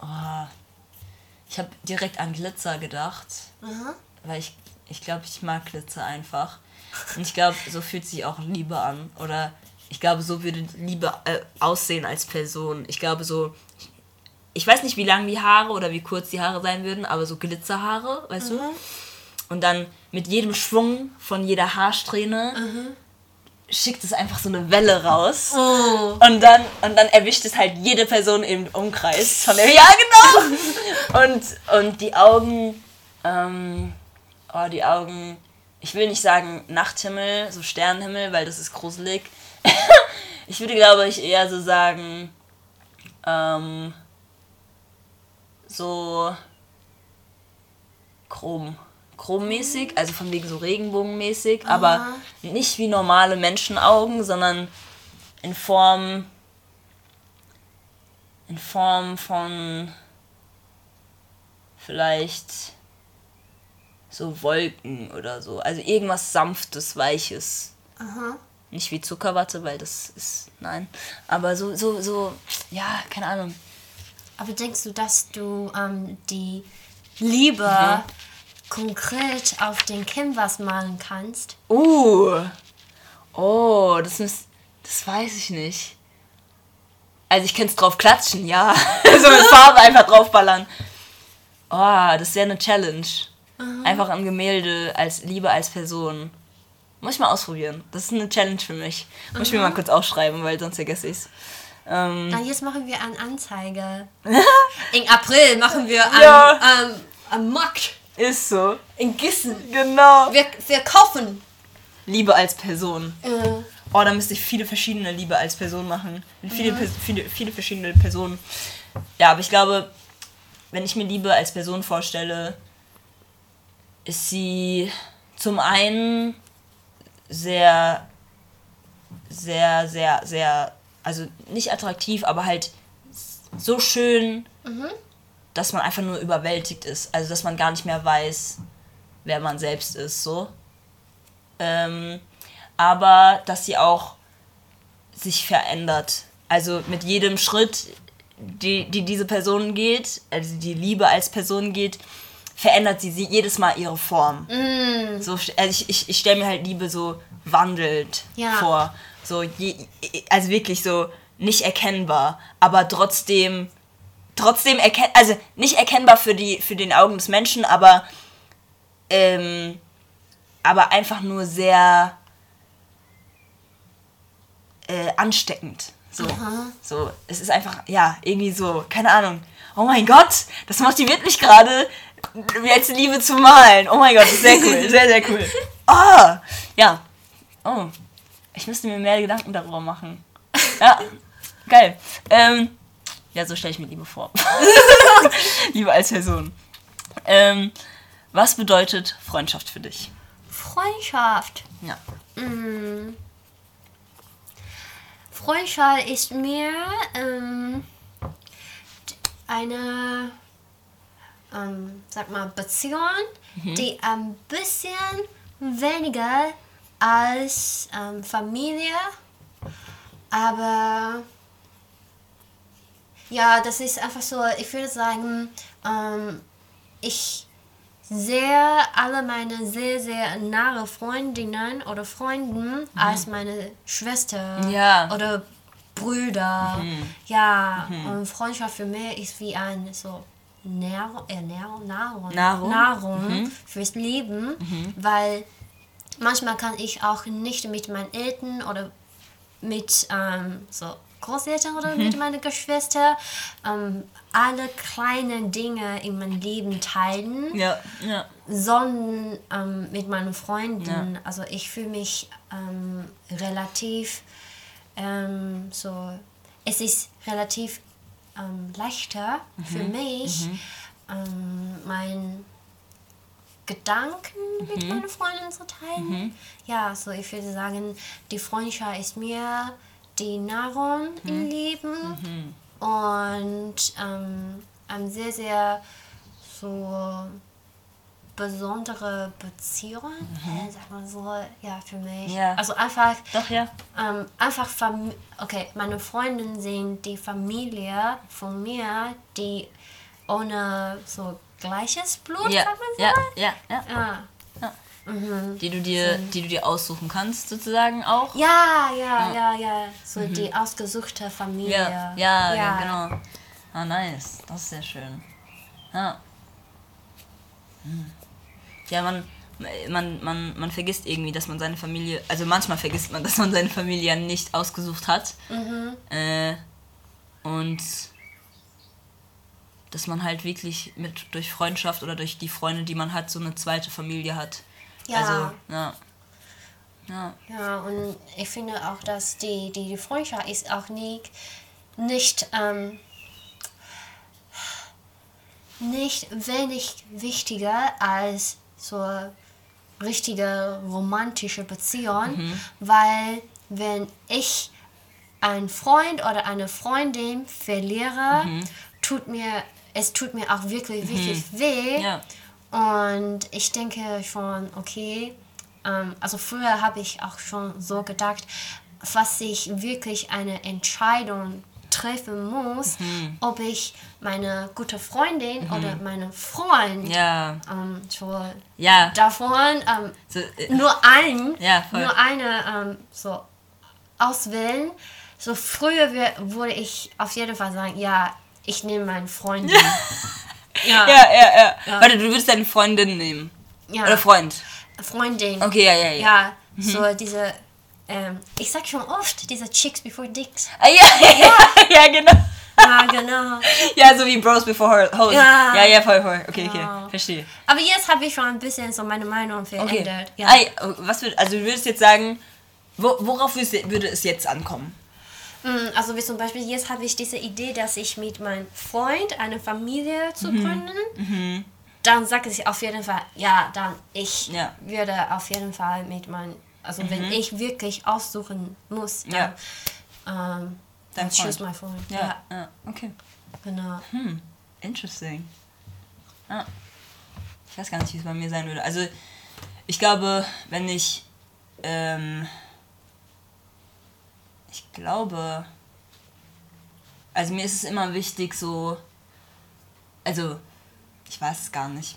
oh, ich habe direkt an Glitzer gedacht,
Aha.
weil ich, ich glaube, ich mag Glitzer einfach. Und ich glaube, so fühlt sich auch Liebe an. Oder ich glaube, so würde Liebe äh, aussehen als Person. Ich glaube, so. Ich weiß nicht, wie lang die Haare oder wie kurz die Haare sein würden, aber so Glitzerhaare, weißt du? Und dann mit jedem Schwung von jeder Haarsträhne schickt es einfach so eine Welle raus.
Oh.
Und dann, und dann erwischt es halt jede Person im Umkreis von der. Ja, genau! [LAUGHS] Und, und die Augen, ähm, oh, die Augen, ich will nicht sagen Nachthimmel, so Sternenhimmel, weil das ist gruselig. [LAUGHS] ich würde, glaube ich, eher so sagen, ähm, so chrom. Chrommäßig, also von wegen so regenbogenmäßig, aber nicht wie normale Menschenaugen, sondern in Form in Form von vielleicht so Wolken oder so. Also irgendwas sanftes, weiches.
Aha.
Nicht wie Zuckerwatte, weil das ist nein, aber so so so ja, keine Ahnung.
Aber denkst du, dass du ähm, die Liebe konkret auf den Canvas malen kannst?
Uh. Oh, das ist das weiß ich nicht. Also ich könnte es drauf klatschen, ja. [LAUGHS] so mit Farbe einfach draufballern. Oh, das ist ja eine Challenge. Einfach ein Gemälde als Liebe als Person. Muss ich mal ausprobieren. Das ist eine Challenge für mich. Muss ich mir mal kurz aufschreiben, weil sonst vergesse ich es. Ähm,
Na, jetzt machen wir eine Anzeige. [LAUGHS] In April machen wir am,
Ja.
am, am Markt
ist so.
in Gissen.
Genau.
Wir, wir kaufen.
Liebe als Person.
Äh,
Oh, da müsste ich viele verschiedene Liebe als Person machen. Viele, Pers- viele, viele verschiedene Personen. Ja, aber ich glaube, wenn ich mir Liebe als Person vorstelle, ist sie zum einen sehr, sehr, sehr, sehr, also nicht attraktiv, aber halt so schön, dass man einfach nur überwältigt ist. Also, dass man gar nicht mehr weiß, wer man selbst ist, so. Ähm, aber dass sie auch sich verändert. Also mit jedem Schritt, die, die diese Person geht, also die Liebe als Person geht, verändert sie, sie jedes Mal ihre Form. So, also ich, ich, ich stelle mir halt Liebe so wandelnd
Ja.
vor. So je, also wirklich so nicht erkennbar, aber trotzdem trotzdem erken also nicht erkennbar für die für den Augen des Menschen, aber ähm, aber einfach nur sehr äh, ansteckend. So, so, es ist einfach, ja, irgendwie so, keine Ahnung. Oh mein Gott, das motiviert mich gerade, jetzt Liebe zu malen. Oh mein Gott, sehr cool, sehr, sehr cool. [LAUGHS] Oh, ja. Oh, ich müsste mir mehr Gedanken darüber machen. Ja, geil. Ähm, ja, so stelle ich mir Liebe vor. [LAUGHS] Liebe als Person. Ähm, was bedeutet Freundschaft für dich?
Freundschaft.
Ja.
Mm. Freundschaft ist mir ähm, eine, ähm, sag mal, Beziehung, die ein bisschen weniger als ähm, Familie, aber ja, das ist einfach so, ich würde sagen, ähm, ich sehe alle meine sehr, sehr nahe Freundinnen oder Freunden als meine Schwester
Ja.
oder Brüder. Ja, und Freundschaft für mich ist wie ein so Nahrung, äh, Nahrung, Nahrung,
Nahrung.
Nahrung fürs Leben, weil manchmal kann ich auch nicht mit meinen Eltern oder mit ähm, so Großeltern oder mit meinen Geschwistern ähm, alle kleinen Dinge in meinem Leben teilen,
Ja, ja.
sondern ähm, mit meinen Freunden.
Ja.
Also ich fühle mich ähm, relativ ähm, so, es ist relativ ähm, leichter für mich, ähm, mein Gedanken mit meinen Freunden zu teilen. Ja, so ich würde sagen, die Freundschaft ist mir die Nahrung im Leben und ähm, eine sehr, sehr so besondere Beziehung, äh, sag mal so, ja, für mich.
Ja.
Also einfach,
Doch, ja.
ähm, einfach, Fam okay, meine Freundinnen sind die Familie von mir, die ohne so gleiches Blut,
Ja,
sagt man so?
ja, ja, ja.
Ja.
Die du dir, die du dir aussuchen kannst, sozusagen auch.
Ja, ja, ja, ja. So die ausgesuchte Familie.
Ja, ja, ja, genau. Ah, nice. Das ist sehr schön. Ja. Hm. Ja, man, man, man, man vergisst irgendwie, dass man seine Familie, also manchmal vergisst man, [LAUGHS] dass man seine Familie ja nicht ausgesucht hat. Äh, und dass man halt wirklich mit durch Freundschaft oder durch die Freunde, die man hat, so eine zweite Familie hat.
Ja.
Also, ja. Ja.
Ja, und ich finde auch, dass die, die, die Freundschaft ist auch nicht, nicht, ähm, nicht wenig wichtiger als so richtige romantische Beziehung, weil wenn ich einen Freund oder eine Freundin verliere,
Mhm.
tut mir, es tut mir auch wirklich, wirklich weh.
Ja.
Und ich denke schon, okay, ähm, also früher habe ich auch schon so gedacht, was ich wirklich eine Entscheidung treffen muss, ob ich meine gute Freundin oder meine Freund
Ja.
ähm, so
Ja.
davon ähm,
So, äh,
nur einen,
Ja,
nur eine ähm, so auswählen. So früher würde ich auf jeden Fall sagen, ja, ich nehme meinen Freund. [LAUGHS] ja,
ja, ja, ja, Warte, du würdest deine Freundin nehmen.
ja.
Oder Freund.
Freundin.
Okay, ja, ja, ja.
Ja, so diese, ähm, ich sag schon oft, diese Chicks before Dicks.
Ah, ja, [LAUGHS] ja, ja, genau.
Ja, genau. [LAUGHS]
Ja, so wie Bros before Hoes.
Ja.
ja, ja, voll, voll. Okay,
Ja.
okay, verstehe.
Aber jetzt habe ich schon ein bisschen so meine Meinung
Okay.
verändert. Ja.
Ei, was würd, also du würdest jetzt sagen, wo, worauf würde es jetzt ankommen?
Mm, Also wie zum Beispiel, jetzt habe ich diese Idee, dass ich mit meinem Freund eine Familie zu
Mhm.
gründen. Dann sage ich auf jeden Fall, ja, dann ich
Ja.
würde auf jeden Fall mit meinem, also wenn ich wirklich aussuchen muss, dann,
Mhm. Ja.
ähm, dann choose my Freund.
Ja,
Ja,
ja, okay.
genau.
Hm, interesting. Ah. Ich weiß gar nicht, wie es bei mir sein würde. Also, ich glaube, wenn ich. Ähm, ich glaube. Also, mir ist es immer wichtig, so. Also, ich weiß es gar nicht.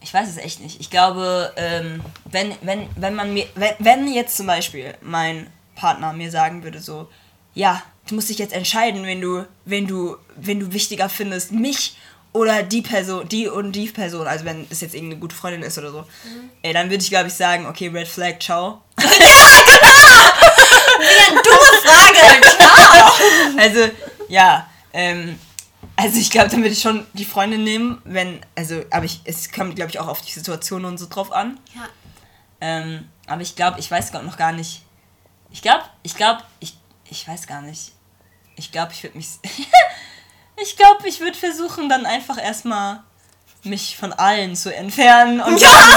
Ich weiß es echt nicht. Ich glaube, ähm, wenn, wenn, wenn man mir. Wenn, wenn jetzt zum Beispiel mein Partner mir sagen würde, so, ja, du musst dich jetzt entscheiden, wenn du, wenn du, wenn du wichtiger findest, mich oder die Person, die und die Person, also wenn es jetzt irgendeine gute Freundin ist oder so, ey, dann würde ich glaube ich sagen, okay, Red Flag, ciao. [LAUGHS] [LAUGHS] [LAUGHS] Also, ja, ähm, also ich glaube, dann würde ich schon die Freundin nehmen, wenn, also, aber ich, es kommt, glaube ich, auch auf die Situation und so drauf an.
Ja.
Ähm, aber ich glaube, ich weiß noch gar nicht. Ich glaube, ich glaube, ich, ich weiß gar nicht. Ich glaube, ich würde mich. [LAUGHS] ich glaube, ich würde versuchen, dann einfach erstmal mich von allen zu entfernen und sagen,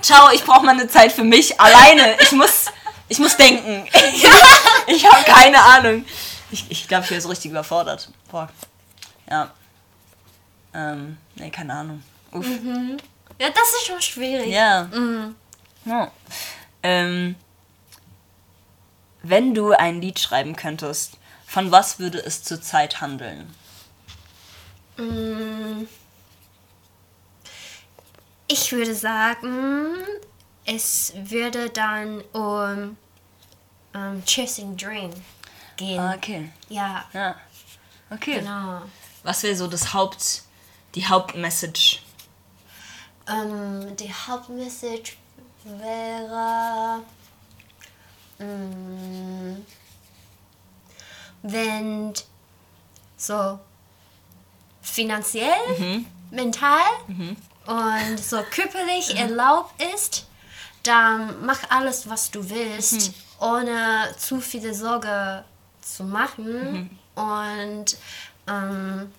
ciao, ich brauche mal eine Zeit für mich alleine. Ich muss, ich muss denken. [LAUGHS] ich habe keine Ahnung. Ich, ich glaube, ich wäre so richtig überfordert. Boah. Ja. Ähm, nee, keine Ahnung. Uff.
ja, das ist schon schwierig.
Ja. ja. Ähm, wenn du ein Lied schreiben könntest, von was würde es zurzeit handeln?
Mm. Ich würde sagen, es würde dann um, um Chasing Dream gehen.
Ah, Okay.
Ja,
Ja. Okay.
genau.
Was wäre so das Haupt, die Hauptmessage?
Ähm, die Hauptmessage wäre, mm, wenn so finanziell, mental und so körperlich erlaubt ist, dann mach alles, was du willst, ohne zu viele Sorge zu machen und ähm,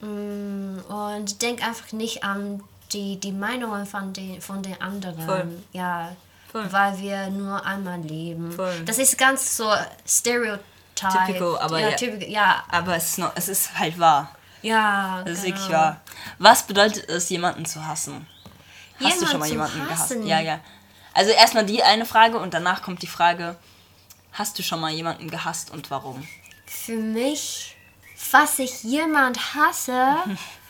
Mm, Und denk einfach nicht an die, die Meinungen von den, von den anderen.
Voll.
Ja,
Voll.
weil wir nur einmal leben.
Voll.
Das ist ganz so stereotyp.
Typical, aber
ja.
ja.
typical, ja,
Aber es ist, noch, es ist halt wahr.
ja.
Es ist
genau.
wirklich wahr. Was bedeutet es, jemanden zu hassen? Hast du schon mal jemanden gehasst? Ja, ja. Also erstmal die eine Frage und danach kommt die Frage, hast du schon mal jemanden gehasst und warum?
Für mich, was ich jemand hasse,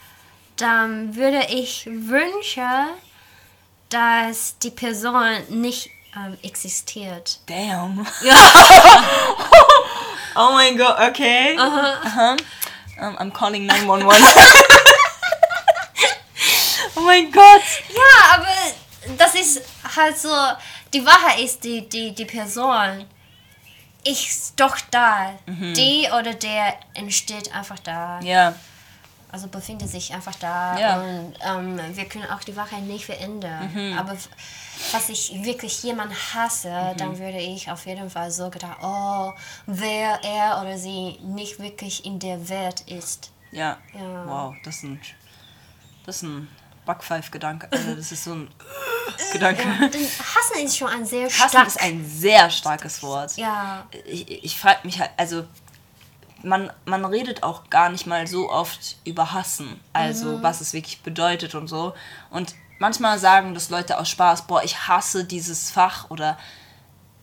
[LAUGHS] dann würde ich wünschen, dass die Person nicht ähm, existiert.
Damn. [LAUGHS] oh mein Gott, okay. Aha. Um, I'm calling 911. [LAUGHS] oh mein Gott.
Ja, aber das ist halt so, die Wahrheit ist, die, die, die Person ist doch da. Die oder der entsteht einfach da.
Ja,
Also befindet sich einfach da.
Ja.
Und ähm, wir können auch die Wahrheit nicht verändern. Aber f- was ich wirklich jemand hasse, dann würde ich auf jeden Fall so gedacht, oh, wer er oder sie nicht wirklich in der Welt ist.
ja.
Ja.
Wow, das ist ein, das ist ein Backpfeif-Gedanke. Also das ist so ein... [LAUGHS] Gedanke.
Ja, denn hassen ist schon ein sehr
Hassen
stark.
ist ein sehr starkes Wort.
ja,
Ich, ich frage mich halt, also man, man redet auch gar nicht mal so oft über Hassen, also was es wirklich bedeutet und so. Und manchmal sagen das Leute aus Spaß, boah, ich hasse dieses Fach oder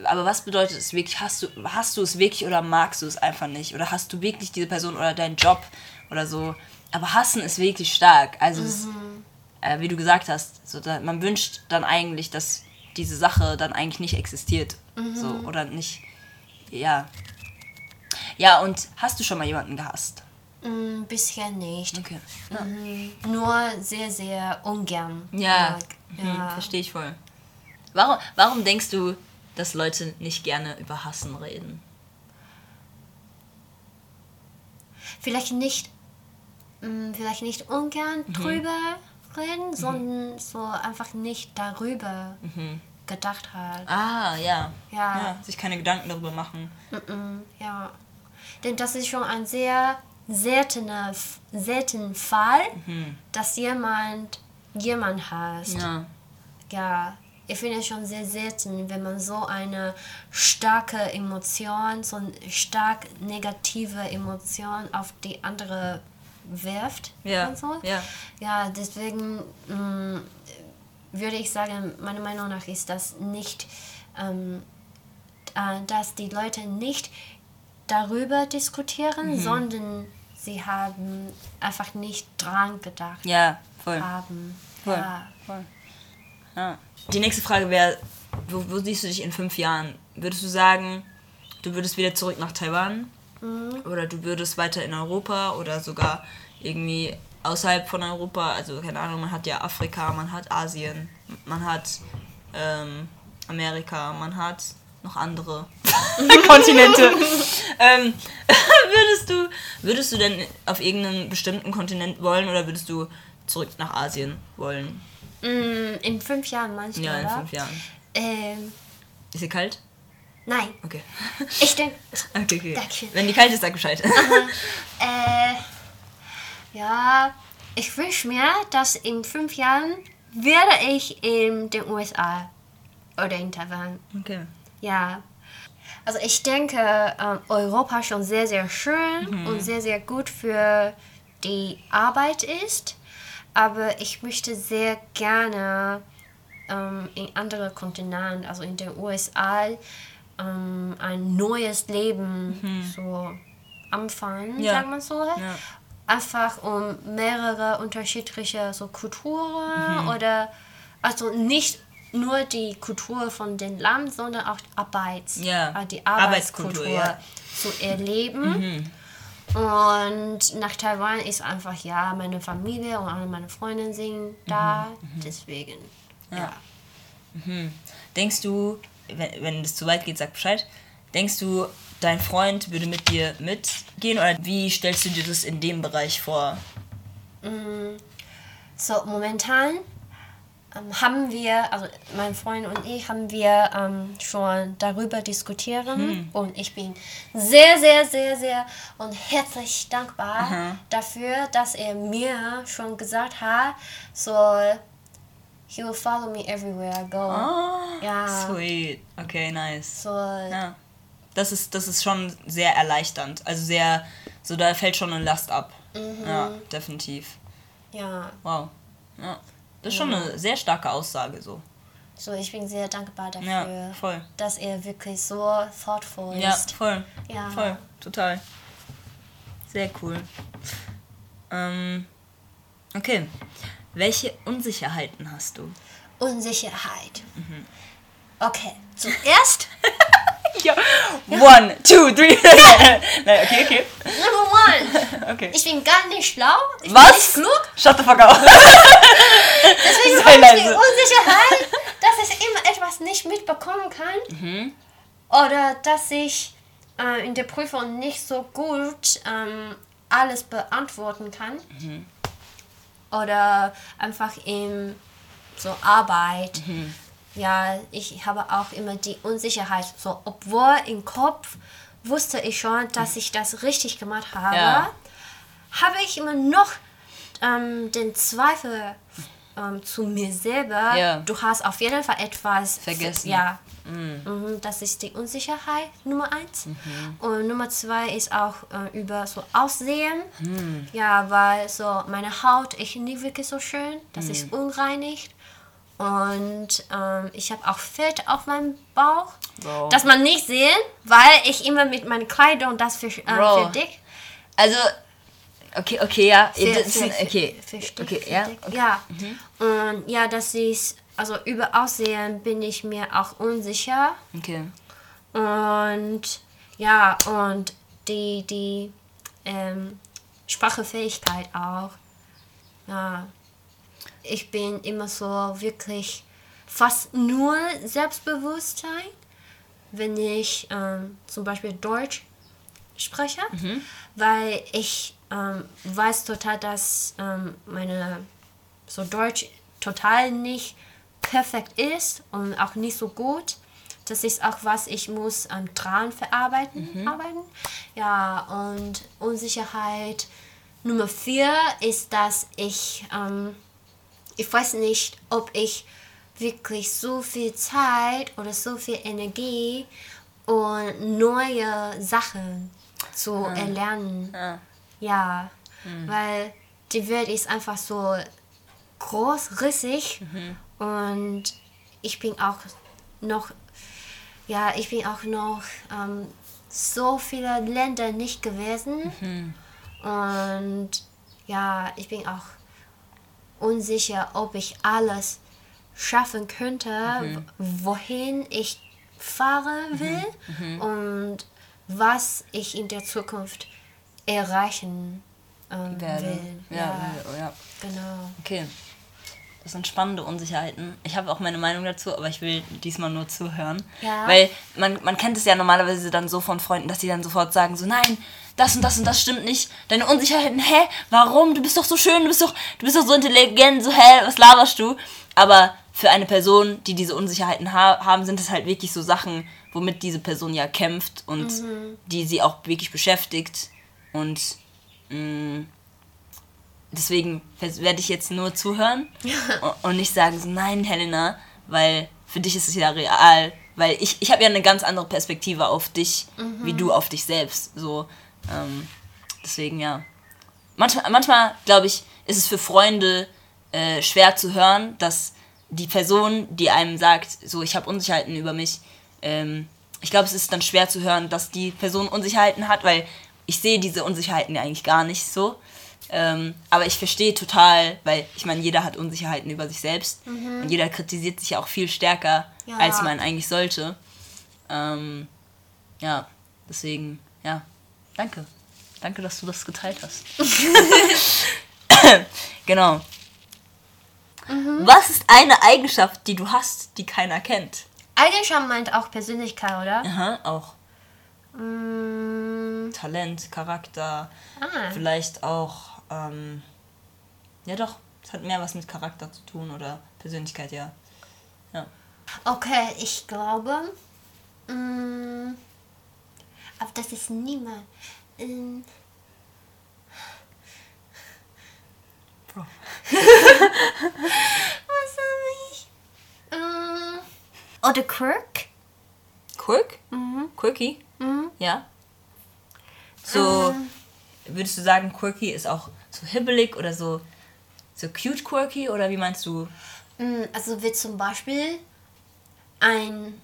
aber was bedeutet es wirklich? Hast du, hast du es wirklich oder magst du es einfach nicht? Oder hast du wirklich diese Person oder deinen Job oder so? Aber hassen ist wirklich stark. Also, es, äh, wie du gesagt hast, so da, man wünscht dann eigentlich, dass diese Sache dann eigentlich nicht existiert. So, oder nicht. Ja. Ja, und hast du schon mal jemanden gehasst?
mm, bisher nicht.
Okay. Ja,
Nur sehr, sehr ungern.
ja.
mag.
Mhm,
ja.
verstehe ich voll. Warum, warum denkst du, dass Leute nicht gerne über Hassen reden?
Vielleicht nicht, mm, vielleicht nicht ungern
Mhm.
drüber reden, sondern so einfach nicht darüber
Mhm.
gedacht hat.
Ah, ja.
Ja.
Sich keine Gedanken darüber machen.
Mm, Ja. Denn das ist schon ein sehr seltener, seltener Fall, dass jemand jemand.
Mhm. Ja.
Ja, ich finde es schon sehr selten, wenn man so eine starke Emotion, so eine stark negative Emotion auf die andere wirft.
Ja,
Und so.
ja.
ja, deswegen mh, würde ich sagen, meiner Meinung nach ist das nicht, ähm, äh, dass die Leute nicht darüber
Mhm.
diskutieren, sondern sie haben einfach nicht dran gedacht
Ja, voll.
haben.
Voll.
Ja.
voll. Ja. Die nächste Frage wäre, wo, wo siehst du dich in fünf Jahren? Würdest du sagen, du würdest wieder zurück nach Taiwan? Oder du würdest weiter in Europa oder sogar irgendwie außerhalb von Europa? Also keine Ahnung, man hat ja Afrika, man hat Asien, man hat ähm, Amerika, man hat noch andere [LAUGHS] Kontinente. ähm, [LAUGHS] würdest, du, würdest du denn auf irgendeinen bestimmten Kontinent wollen oder würdest du zurück nach Asien wollen?
Mm, In fünf Jahren du,
Ja, in fünf Jahren.
Ähm,
Ist sie kalt?
Nein,
Okay.
ich denke, [LAUGHS]
Okay, okay.
Danke.
Wenn die kalt ist, sag Bescheid. [LAUGHS]
äh, ja, ich wünsche mir, dass in fünf Jahren werde ich in den USA oder in Taiwan.
Okay.
Ja. Also ich denke, ähm, Europa schon sehr, sehr schön und sehr, sehr gut für die Arbeit ist. Aber ich möchte sehr gerne ähm, in andere Kontinenten, also in den USA, ähm, ein neues Leben so anfangen,
Ja.
sagt man so.
Ja.
Einfach um mehrere unterschiedliche so Kulturen
Mhm.
oder also nicht nur die Kultur von dem Land, sondern auch Arbeits,
Ja,
äh, die
Arbeitskultur,
Arbeitskultur
ja.
zu erleben. Und nach Taiwan ist einfach, ja, meine Familie und alle meine Freunde sind da. Deswegen, ja.
Denkst du, wenn, wenn es zu weit geht, sag Bescheid. Denkst du, dein Freund würde mit dir mitgehen oder wie stellst du dir das in dem Bereich vor?
So, momentan ähm, haben wir, also mein Freund und ich, haben wir ähm, schon darüber diskutieren und ich bin sehr, sehr, sehr, sehr und herzlich dankbar dafür, dass er mir schon gesagt hat, so, he will follow me everywhere I go.
Oh,
Ja.
Sweet. Okay, nice.
So,
Ja. Das ist, das ist schon sehr erleichternd. Also sehr, so da fällt schon eine Last ab. Ja, definitiv.
ja,
Wow. Ja. Das ist schon eine sehr starke Aussage so.
so ich bin sehr dankbar dafür,
Ja, voll.
dass er wirklich so thoughtful
Ja,
ist.
voll.
Ja.
Voll. Total. Sehr cool. Ähm, okay. Welche Unsicherheiten hast du?
Unsicherheit. Okay, zuerst [LAUGHS]
Ja. One, two, three. [LAUGHS] Nein, okay, okay.
Number one.
Okay.
Ich bin gar nicht schlau. Ich
Was?
bin nicht klug.
Shut the fuck up. [LAUGHS]
Deswegen habe ich die. Unsicherheit, dass ich immer etwas nicht mitbekommen kann. Oder dass ich äh, in der Prüfung nicht so gut ähm, alles beantworten kann. Oder einfach in so Arbeit. Ja, ich habe auch immer die Unsicherheit. So, obwohl im Kopf wusste ich schon, dass ich das richtig gemacht habe,
Ja.
habe ich immer noch ähm, den Zweifel ähm, zu mir selber,
Ja.
du hast auf jeden Fall etwas
Vergessen.
Ja. Mhm, das ist die Unsicherheit Nummer eins. Und Nummer zwei ist auch äh, über so Aussehen. Ja, weil so meine Haut ist nicht wirklich so schön. Das ist unreinigt. Und ähm, ich habe auch Fett auf meinem Bauch.
Wow.
Das man nicht sehen, weil ich immer mit meiner Kleidung das für, äh,
Bro.
für dick.
Also, okay, okay, ja.
Für, für,
okay,
für,
okay, ja. Okay.
Ja. Und ja, das ist, also über Aussehen bin ich mir auch unsicher.
okay.
Und ja, und die, die ähm, Sprachefähigkeit auch. Ja. Ich bin immer so wirklich fast nur Selbstbewusstsein, wenn ich ähm, zum Beispiel Deutsch spreche, weil ich ähm, weiß total, dass ähm, meine so Deutsch total nicht perfekt ist und auch nicht so gut. Das ist auch was ich muss ähm, dran verarbeiten. Arbeiten. Ja, und Unsicherheit Nummer vier ist, dass ich, ähm, ich weiß nicht, ob ich wirklich so viel Zeit oder so viel Energie und neue Sachen zu erlernen.
Ah.
Ja, weil die Welt ist einfach so groß, riesig und ich bin auch noch, ja, ich bin auch noch ähm, so viele Länder nicht gewesen und ja, ich bin auch unsicher, ob ich alles schaffen könnte, wohin ich fahren will und was ich in der Zukunft erreichen ähm,
Werde.
will.
Ja,
Ja,
ja, ja.
genau.
Okay. Das sind spannende Unsicherheiten. Ich habe auch meine Meinung dazu, aber ich will diesmal nur zuhören.
Ja.
Weil man, man kennt es ja normalerweise dann so von Freunden, dass die dann sofort sagen, so nein, das und das und das stimmt nicht. Deine Unsicherheiten, hä? Warum? Du bist doch so schön, du bist doch, du bist doch so intelligent, so hä, was laberst du? Aber für eine Person, die diese Unsicherheiten ha haben, sind es halt wirklich so Sachen, womit diese Person ja kämpft und die sie auch wirklich beschäftigt. Und mh, deswegen werde ich jetzt nur zuhören [LAUGHS] und- nicht sagen, so, nein, Helena, weil für dich ist es ja real. Weil ich, ich habe ja eine ganz andere Perspektive auf dich, wie du auf dich selbst. So, ähm, deswegen ja. Manchmal, manchmal glaube ich, ist es für Freunde äh, schwer zu hören, dass die Person, die einem sagt, so, ich habe Unsicherheiten über mich, ähm, ich glaube, es ist dann schwer zu hören, dass die Person Unsicherheiten hat, weil ich sehe diese Unsicherheiten ja eigentlich gar nicht so. Ähm, aber ich verstehe total, weil ich meine, jeder hat Unsicherheiten über sich selbst und jeder kritisiert sich ja auch viel stärker,
Ja.
als man eigentlich sollte. Ähm, ja, deswegen, ja, danke. Danke, dass du das geteilt hast. [LAUGHS] [COUGHS] genau. Was ist eine Eigenschaft, die du hast, die keiner kennt?
Eigenschaft meint auch Persönlichkeit, oder?
Aha, auch
Mm,
Talent, Charakter,
ah.
vielleicht auch, ähm, ja doch, es hat mehr was mit Charakter zu tun oder Persönlichkeit, ja. Ja.
Okay, ich glaube. Mm, aber das ist niemand. Ähm,
Bro. [LAUGHS]
was habe ich? Ähm, oder Quirk?
Quirk?
Mhm.
Quirky? Ja. So, würdest du sagen, Quirky ist auch so hibbelig oder so, so cute Quirky oder wie meinst du?
Mm, Also wie zum Beispiel ein,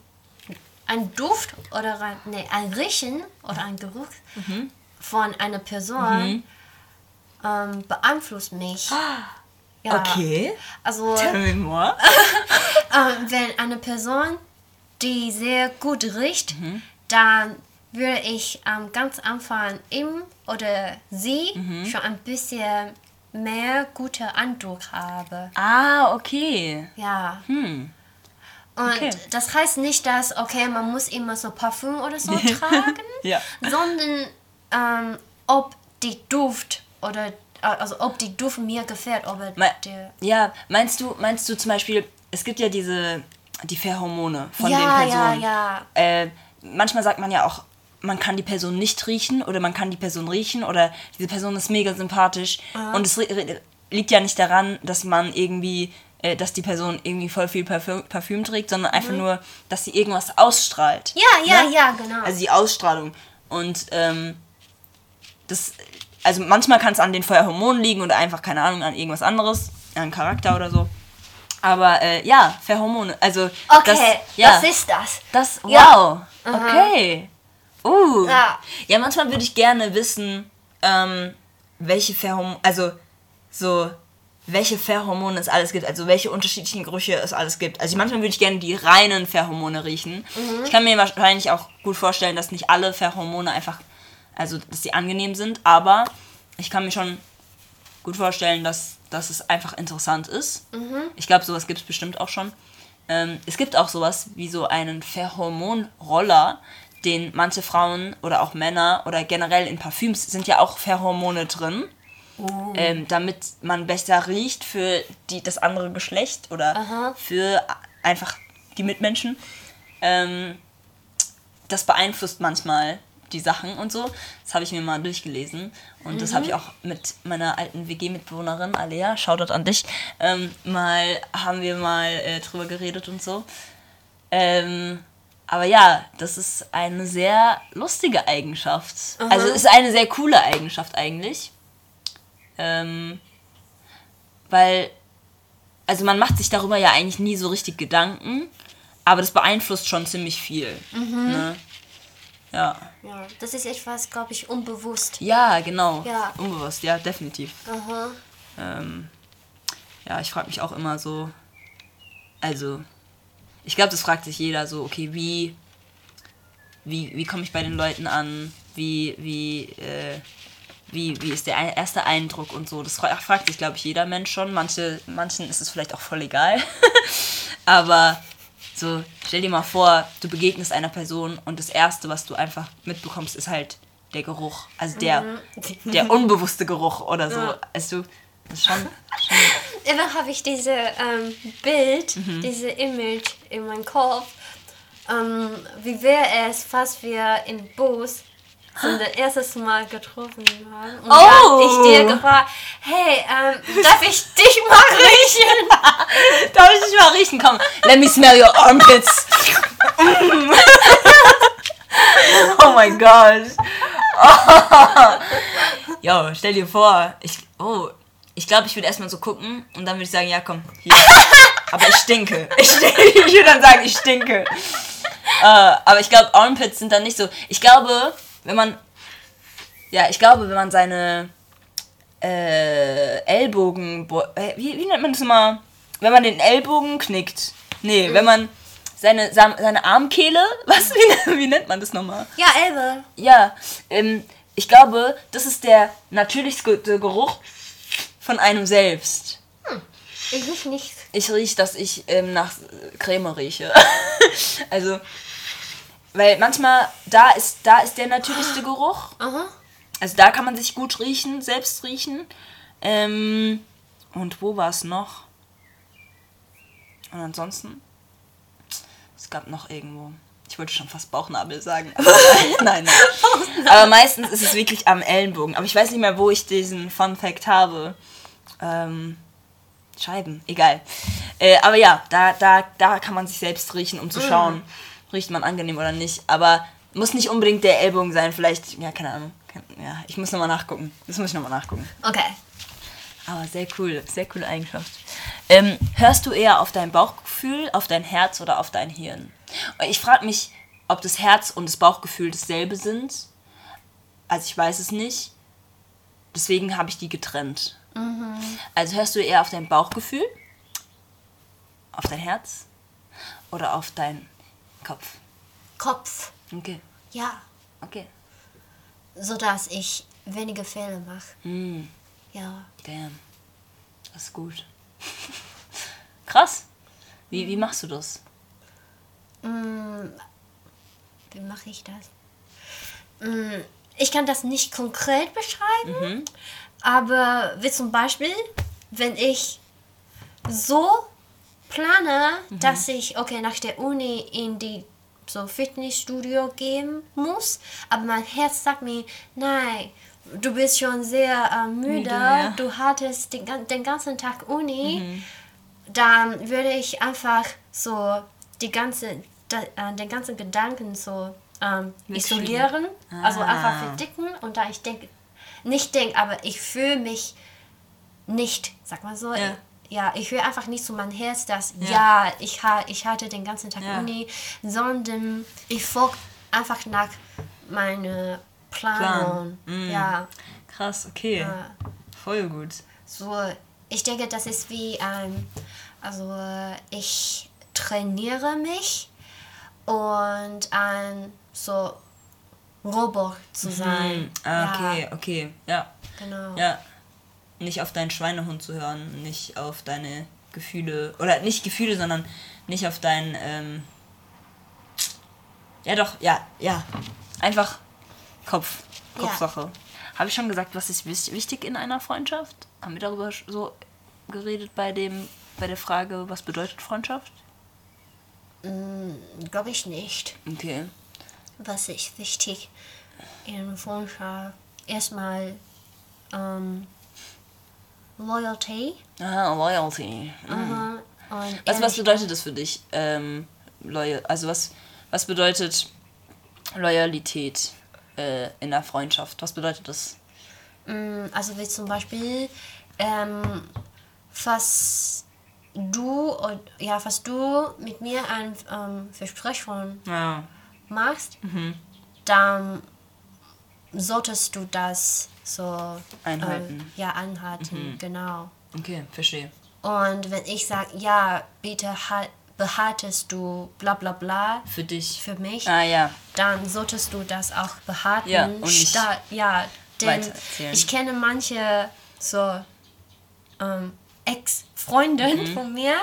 ein Duft oder ein, nee, ein Riechen oder ein Geruch von einer Person ähm, beeinflusst mich. Ja.
Okay.
Also
Tell me more. [LAUGHS]
ähm, wenn eine Person, die sehr gut riecht,
Mhm.
dann würde ich ähm, ganz Anfang ihm oder sie
Mhm.
schon ein bisschen mehr guter Eindruck haben.
Ah, okay.
Ja.
Hm.
Und
Okay.
das heißt nicht, dass, okay, man muss immer so Parfüm oder so [LAUGHS] tragen, [LAUGHS]
Ja.
sondern ähm, ob die Duft oder äh, also ob die Duft mir gefällt, ob
Me ja, meinst du, meinst du zum Beispiel, es gibt ja diese, die Pheromone von
ja,
den
ja,
Personen.
ja.
Äh, manchmal sagt man ja auch, man kann die Person nicht riechen oder man kann die Person riechen oder diese Person ist mega sympathisch und es liegt ja nicht daran, dass man irgendwie, äh, dass die Person irgendwie voll viel Parfüm, Parfüm trägt, sondern einfach nur, dass sie irgendwas ausstrahlt.
Ja, ja,
Ne?
ja, genau.
Also die Ausstrahlung. Und ähm, das, also manchmal kann es an den Pheromonen liegen oder einfach, keine Ahnung, an irgendwas anderes, an Charakter oder so. Aber äh, ja, Pheromone, also
okay,
das, ja,
was ist das?
das, wow,
Ja.
okay. Uh.
Ja.
ja, manchmal würde ich gerne wissen, ähm, welche Pheromone, also so, welche Pheromone es alles gibt, also welche unterschiedlichen Gerüche es alles gibt. Also manchmal würde ich gerne die reinen Pheromone riechen. Ich kann mir wahrscheinlich auch gut vorstellen, dass nicht alle Pheromone einfach, also dass sie angenehm sind, aber ich kann mir schon gut vorstellen, dass, dass es einfach interessant ist. Ich glaube, sowas gibt es bestimmt auch schon. Ähm, es gibt auch sowas wie so einen Pheromonroller, den manche Frauen oder auch Männer oder generell in Parfüms sind ja auch Pheromone drin. Ähm, damit man besser riecht für die, das andere Geschlecht oder
Aha.
für einfach die Mitmenschen. Ähm, das beeinflusst manchmal die Sachen und so. Das habe ich mir mal durchgelesen. Und das habe ich auch mit meiner alten WG-Mitbewohnerin, Alea, Shoutout an dich, ähm, mal, haben wir mal äh, drüber geredet und so. Ähm, aber ja, das ist eine sehr lustige Eigenschaft. Also es ist eine sehr coole Eigenschaft eigentlich. Ähm, weil, also man macht sich darüber ja eigentlich nie so richtig Gedanken, aber das beeinflusst schon ziemlich viel. Ne? Ja.
Ja, das ist etwas, glaube ich, unbewusst.
Ja, genau.
Ja.
Unbewusst, ja, definitiv.
Aha.
Ähm, ja, ich frage mich auch immer so, also, ich glaube, das fragt sich jeder so, okay, wie, wie, wie komme ich bei den Leuten an? Wie, wie, äh, wie, wie ist der erste Eindruck und so? Das fra fragt sich, glaube ich, jeder Mensch schon. Manche, manchen ist es vielleicht auch voll egal. [LAUGHS] Aber so, stell dir mal vor, du begegnest einer Person und das Erste, was du einfach mitbekommst, ist halt der Geruch. Also der, der unbewusste Geruch oder so.
Ja.
Also, das ist schon, schon
Immer habe ich diese ähm, Bild,
Mhm.
diese Image in meinem Kopf. Ähm, wie wäre es, falls wir im Bus zum das erstes Mal getroffen haben und
Oh!
ich dir gefragt, hey, ähm, darf ich dich mal [LAUGHS] riechen?
Darf ich dich mal riechen? Komm, let me smell your armpits. [LAUGHS] oh mein Gott. [LAUGHS] Oh. Yo, stell dir vor, ich, oh, ich glaube, ich würde erstmal so gucken und dann würde ich sagen, ja komm, hier. [LAUGHS] Aber ich stinke. Ich, stinke. [LAUGHS] ich würde dann sagen, ich stinke. Äh, aber ich glaube, Armpits sind dann nicht so. Ich glaube, wenn man, ja, ich glaube, wenn man seine äh, Ellbogen, bo- äh, wie, wie nennt man das immer? Wenn man den Ellbogen knickt. Nee, wenn man seine, seine Armkehle, [LAUGHS] was, wie, wie nennt man das nochmal?
Ja, Elbe.
Ja, ähm, ich glaube, das ist der natürlichste Geruch von einem selbst.
Ich riech nicht.
Ich rieche, dass ich ähm, nach äh, Creme rieche. [LAUGHS] also, weil manchmal, da ist, da ist der natürlichste Geruch.
Aha.
Also da kann man sich gut riechen, selbst riechen. Ähm, und wo war es noch? Und ansonsten? Es gab noch irgendwo. Ich wollte schon fast Bauchnabel sagen. [LAUGHS] Aber nein, nein. [LAUGHS] Aber meistens ist es wirklich am Ellenbogen. Aber ich weiß nicht mehr, wo ich diesen Fun Fact habe. Ähm, Scheiben, egal. Äh, aber ja, da, da, da kann man sich selbst riechen, um zu schauen, riecht man angenehm oder nicht. Aber muss nicht unbedingt der Ellbogen sein, vielleicht, ja, keine Ahnung. Ja, ich muss nochmal nachgucken. Das muss ich nochmal nachgucken.
Okay.
Aber sehr cool, sehr coole Eigenschaft. Ähm, hörst du eher auf dein Bauchgefühl, auf dein Herz oder auf dein Hirn? Ich frage mich, ob das Herz und das Bauchgefühl dasselbe sind. Also ich weiß es nicht. Deswegen habe ich die getrennt. Also hörst du eher auf dein Bauchgefühl, auf dein Herz oder auf deinen Kopf?
Kopf.
Okay,
Ja.
okay.
Sodass ich weniger Fehler mache.
Hm,
Ja.
damn. Das ist gut. [LAUGHS] Krass. Wie, wie machst du das?
Mm, wie mache ich das? Mm, ich kann das nicht konkret beschreiben, aber wie zum Beispiel, wenn ich so plane, dass ich okay nach der Uni in die so Fitnessstudio gehen muss, aber mein Herz sagt mir, nein, du bist schon sehr äh, müde,
Müde, ja.
du hattest den, den ganzen Tag Uni, dann würde ich einfach so die ganze, äh, den ganzen Gedanken so ähm, isolieren, also
Ah.
einfach verdicken und da ich denke, nicht denke, aber ich fühle mich nicht, sag mal so,
Ja.
ja, ich höre einfach nicht so mein Herz, dass
Ja.
ja, ich, ha, ich hatte den ganzen Tag
Ja.
Uni, sondern ich folge einfach nach meiner Planung.
Plan. Mm.
Ja,
Krass, okay. Voll gut.
so, ich denke, das ist wie ein, also ich trainiere mich und ein so Robot zu sein.
Ah, okay,
Ja,
okay. Ja.
genau.
Ja. Nicht auf deinen Schweinehund zu hören, nicht auf deine Gefühle. Oder nicht Gefühle, sondern nicht auf dein. Ähm, ja, doch, ja, ja. Einfach Kopf.
Ja.
Kopfsache. Habe ich schon gesagt, was ist wichtig in einer Freundschaft? Haben wir darüber so geredet bei dem bei der Frage, was bedeutet Freundschaft?
Glaube ich nicht.
Okay.
Was ist wichtig in Freundschaft? Erstmal ähm, Loyalty.
Ah, Loyalty.
Mhm.
Was, was bedeutet das für dich? Ähm, loyal, also was, was bedeutet Loyalität äh, in der Freundschaft? Was bedeutet das?
Mm, Also wie zum Beispiel, ähm, was du und ja, was du mit mir ein ähm, Versprechen
Ja.
Machst, dann solltest du das so
Einhalten.
Ähm, ja, anhalten, genau.
Okay, verstehe.
Und wenn ich sage, ja, bitte halt, behaltest du bla bla bla
Für dich.
für mich,
Ah ja.
dann solltest du das auch behalten.
Ja, und nicht
statt, ja, denn ich kenne manche so ähm, Ex-Freundinnen
Mhm.
von mir,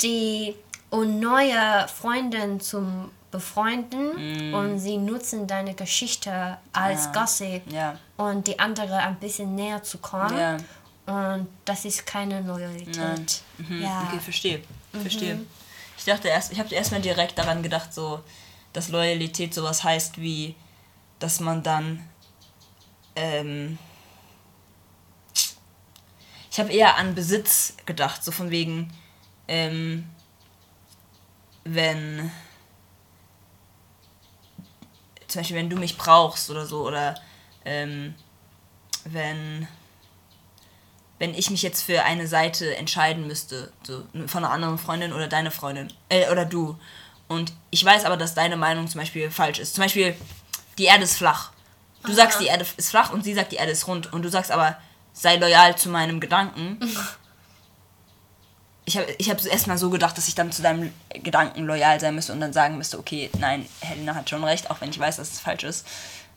die und neue Freundinnen zum befreunden und sie nutzen deine Geschichte als
Mhm. Ah,
Gossip
Ja.
und die andere ein bisschen näher zu kommen.
Ja.
Und das ist keine Loyalität. Ja.
Mhm. Okay, verstehe. Verstehe. Ich dachte erst, ich habe erstmal direkt daran gedacht, so, dass Loyalität sowas heißt wie, dass man dann, ähm, ich habe eher an Besitz gedacht, so von wegen, ähm, wenn, zum Beispiel, wenn du mich brauchst oder so, oder, ähm, wenn, wenn ich mich jetzt für eine Seite entscheiden müsste, so von einer anderen Freundin oder deine Freundin, äh, oder du, und ich weiß aber, dass deine Meinung zum Beispiel falsch ist. Zum Beispiel, die Erde ist flach. Du sagst, die Erde ist flach und sie sagt, die Erde ist rund. Und du sagst aber, sei loyal zu meinem Gedanken. [LAUGHS] Ich habe ich hab erstmal so gedacht, dass ich dann zu deinem Gedanken loyal sein müsste und dann sagen müsste, okay, nein, Helena hat schon recht, auch wenn ich weiß, dass es falsch ist.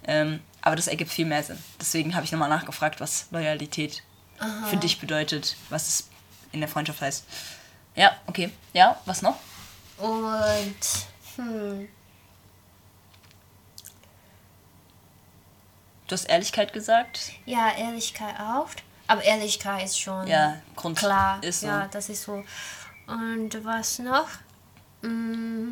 Ähm, aber das ergibt viel mehr Sinn. Deswegen habe ich nochmal nachgefragt, was Loyalität für dich bedeutet, was es in der Freundschaft heißt. Ja, okay. Ja, was noch?
Und hm,
Du hast Ehrlichkeit gesagt.
ja, Ehrlichkeit auch. Aber Ehrlichkeit ist schon
Ja, Grund
klar.
ist so.
Ja, das ist so. Und was noch? Mm.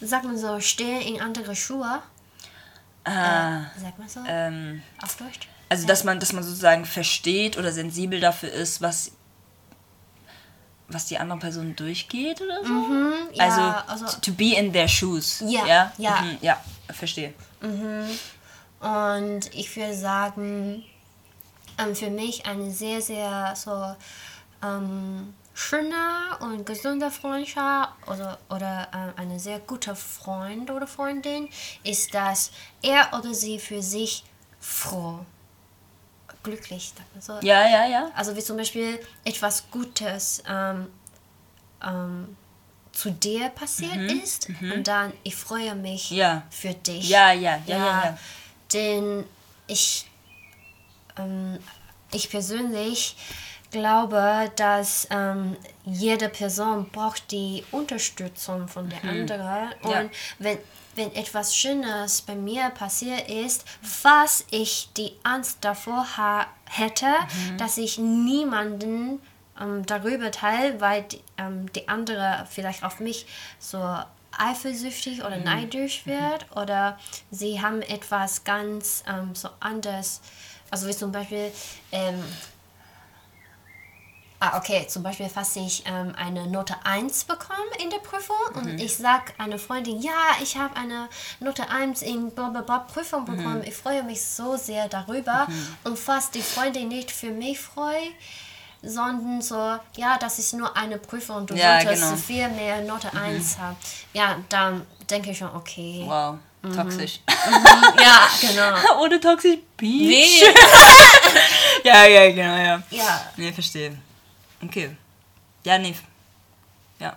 Sagt man so, stehen in andere Schuhe?
Ah,
Sagt man so?
ähm,
Auf Deutsch?
also dass man, dass man sozusagen versteht oder sensibel dafür ist, was, was die andere Person durchgeht oder so.
Mhm, ja,
also,
also-
to- be in their shoes.
Ja,
ja,
ja.
Mhm, ja verstehe.
Und ich würde sagen, ähm, für mich eine sehr, sehr so ähm, schöne und gesunde Freundschaft oder, oder ähm, eine sehr gute Freund oder Freundin ist, dass er oder sie für sich froh, glücklich, sagt man so.
Ja, ja, ja.
Also wie zum Beispiel etwas Gutes ähm, ähm, zu dir passiert ist und dann ich freue mich
Mhm, Ja.
für dich.
Ja, ja, ja, ja, ja.
Denn ich, ähm, ich persönlich glaube, dass ähm, jede Person braucht die Unterstützung von der anderen. Und
Mhm. Ja.
wenn, wenn etwas Schönes bei mir passiert ist, was ich die Angst davor ha hätte,
Mhm.
dass ich niemanden ähm, darüber teile, weil die, ähm, die andere vielleicht auf mich so eifersüchtig oder neidisch wird oder sie haben etwas ganz ähm, so anders. Also wie zum Beispiel, ähm, ah, okay, zum Beispiel, falls ich ähm, eine Note 1 bekomme in der Prüfung und ich sage einer Freundin, ja, ich habe eine Note 1 in blablabla Prüfung bekommen, ich freue mich so sehr darüber und fast die Freundin nicht für mich freut, sondern so, ja, das ist nur eine Prüfung, du
Ja,
solltest
genau.
viel mehr Note 1 haben. Ja, dann denke ich schon, okay.
Wow, toxisch.
Ja, genau. [LAUGHS]
Ohne toxisch Beach. [LAUGHS] Ja, ja, genau, ja.
Ja.
Nee, verstehe. Okay. Ja, nee. Ja.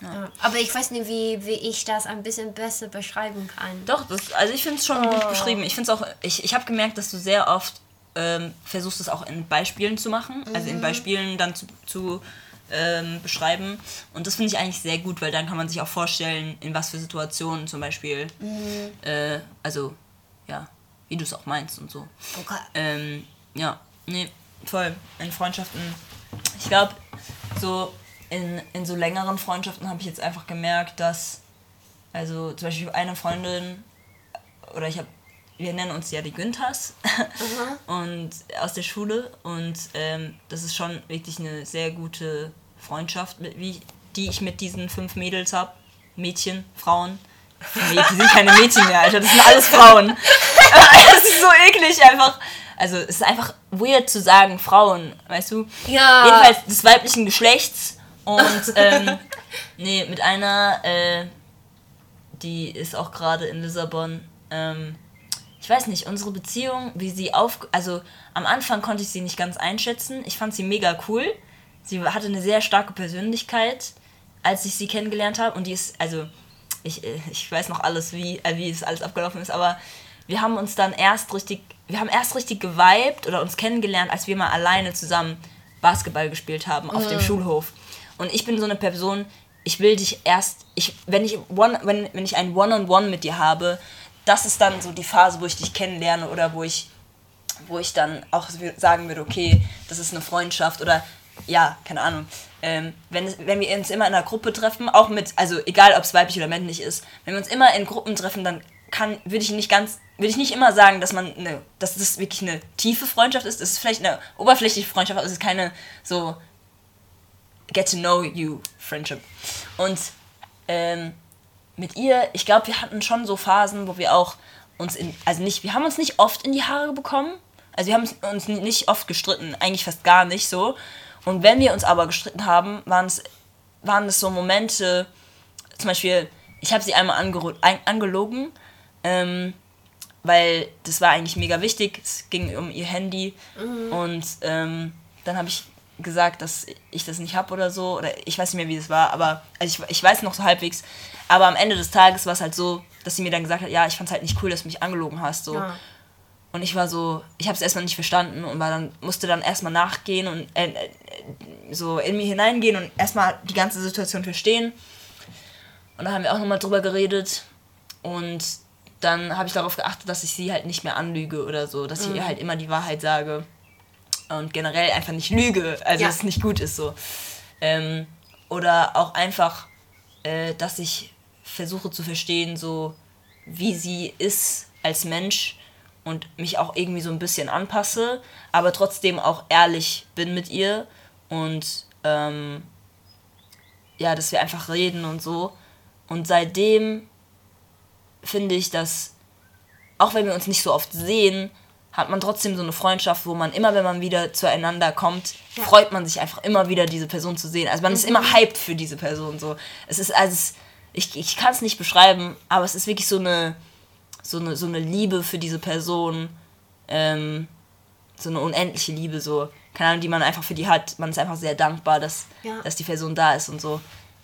Ja, Aber ich weiß nicht, wie, wie ich das ein bisschen besser beschreiben kann.
Doch, das, also ich finde es schon gut beschrieben. Ich finde es auch, ich, ich habe gemerkt, dass du sehr oft ähm, versuchst es auch in Beispielen zu machen, also in Beispielen dann zu, zu ähm, beschreiben. Und das finde ich eigentlich sehr gut, weil dann kann man sich auch vorstellen, in was für Situationen zum Beispiel, äh, also ja, wie du es auch meinst und so.
Okay.
Ähm, ja, nee, voll. In Freundschaften, ich glaube, so in, in so längeren Freundschaften habe ich jetzt einfach gemerkt, dass, also zum Beispiel eine Freundin, oder ich habe, wir nennen uns ja die Günthers [LAUGHS] und aus der Schule und ähm, das ist schon wirklich eine sehr gute Freundschaft, wie, die ich mit diesen fünf Mädels habe. Mädchen, Frauen. Nee, die sind keine Mädchen mehr, Alter, das sind alles Frauen. [LAUGHS] [LAUGHS] Das ist so eklig einfach. Also es ist einfach weird zu sagen Frauen, weißt du?
Ja.
Jedenfalls des weiblichen Geschlechts. Und ähm, nee, mit einer, äh, die ist auch gerade in Lissabon. Ähm, ich weiß nicht, unsere Beziehung, wie sie auf... Also am Anfang konnte ich sie nicht ganz einschätzen. Ich fand sie mega cool. Sie hatte eine sehr starke Persönlichkeit, als ich sie kennengelernt habe. Und die ist, also ich, äh, ich weiß noch alles, wie, äh, wie es alles abgelaufen ist, aber wir haben uns dann erst richtig, wir haben erst richtig geweibt oder uns kennengelernt, als wir mal alleine zusammen Basketball gespielt haben auf dem Schulhof. Und ich bin so eine Person, ich will dich erst, ich, wenn, ich one, wenn, wenn ich ein One-on-One mit dir habe, das ist dann so die Phase, wo ich dich kennenlerne oder wo ich, wo ich dann auch sagen würde, okay, das ist eine Freundschaft oder ja, keine Ahnung. Ähm, wenn, wenn wir uns immer in einer Gruppe treffen, auch mit, also egal ob es weiblich oder männlich ist, wenn wir uns immer in Gruppen treffen, dann kann, würde ich nicht ganz, würde ich nicht immer sagen, dass man eine, dass das wirklich eine tiefe Freundschaft ist. Es ist vielleicht eine oberflächliche Freundschaft, aber es ist keine so get to know you Friendship. Und ähm, mit ihr, ich glaube, wir hatten schon so Phasen, wo wir auch uns in, also nicht, wir haben uns nicht oft in die Haare bekommen. Also wir haben uns nicht oft gestritten, eigentlich fast gar nicht so. Und wenn wir uns aber gestritten haben, waren es, waren es so Momente, zum Beispiel, ich habe sie einmal ein, angelogen, ähm, weil das war eigentlich mega wichtig. Es ging um ihr Handy und ähm, dann habe ich gesagt, dass ich das nicht habe oder so. Oder ich weiß nicht mehr, wie das war, aber also ich, ich weiß noch so halbwegs. Aber am Ende des Tages war es halt so, dass sie mir dann gesagt hat, ja, ich fand es halt nicht cool, dass du mich angelogen hast. So.
Ja.
Und ich war so, ich habe es erstmal nicht verstanden und war dann, musste dann erstmal nachgehen und äh, äh, so in mir hineingehen und erstmal die ganze Situation verstehen. Und da haben wir auch nochmal drüber geredet. Und dann habe ich darauf geachtet, dass ich sie halt nicht mehr anlüge oder so, dass ich ihr halt immer die Wahrheit sage. Und generell einfach nicht lüge, also
Ja.
dass es nicht gut ist so. Ähm, oder auch einfach, äh, dass ich versuche zu verstehen, so wie sie ist als Mensch und mich auch irgendwie so ein bisschen anpasse, aber trotzdem auch ehrlich bin mit ihr und ähm, ja, dass wir einfach reden und so. Und seitdem finde ich, dass auch wenn wir uns nicht so oft sehen, hat man trotzdem so eine Freundschaft, wo man immer, wenn man wieder zueinander kommt,
Ja.
freut man sich einfach immer wieder, diese Person zu sehen. Also man ist immer hyped für diese Person. So. Es ist, also es, ich, ich kann es nicht beschreiben, aber es ist wirklich so eine, so eine, so eine Liebe für diese Person, ähm, so eine unendliche Liebe, so, keine Ahnung, die man einfach für die hat. Man ist einfach sehr dankbar, dass,
Ja.
dass die Person da ist und so.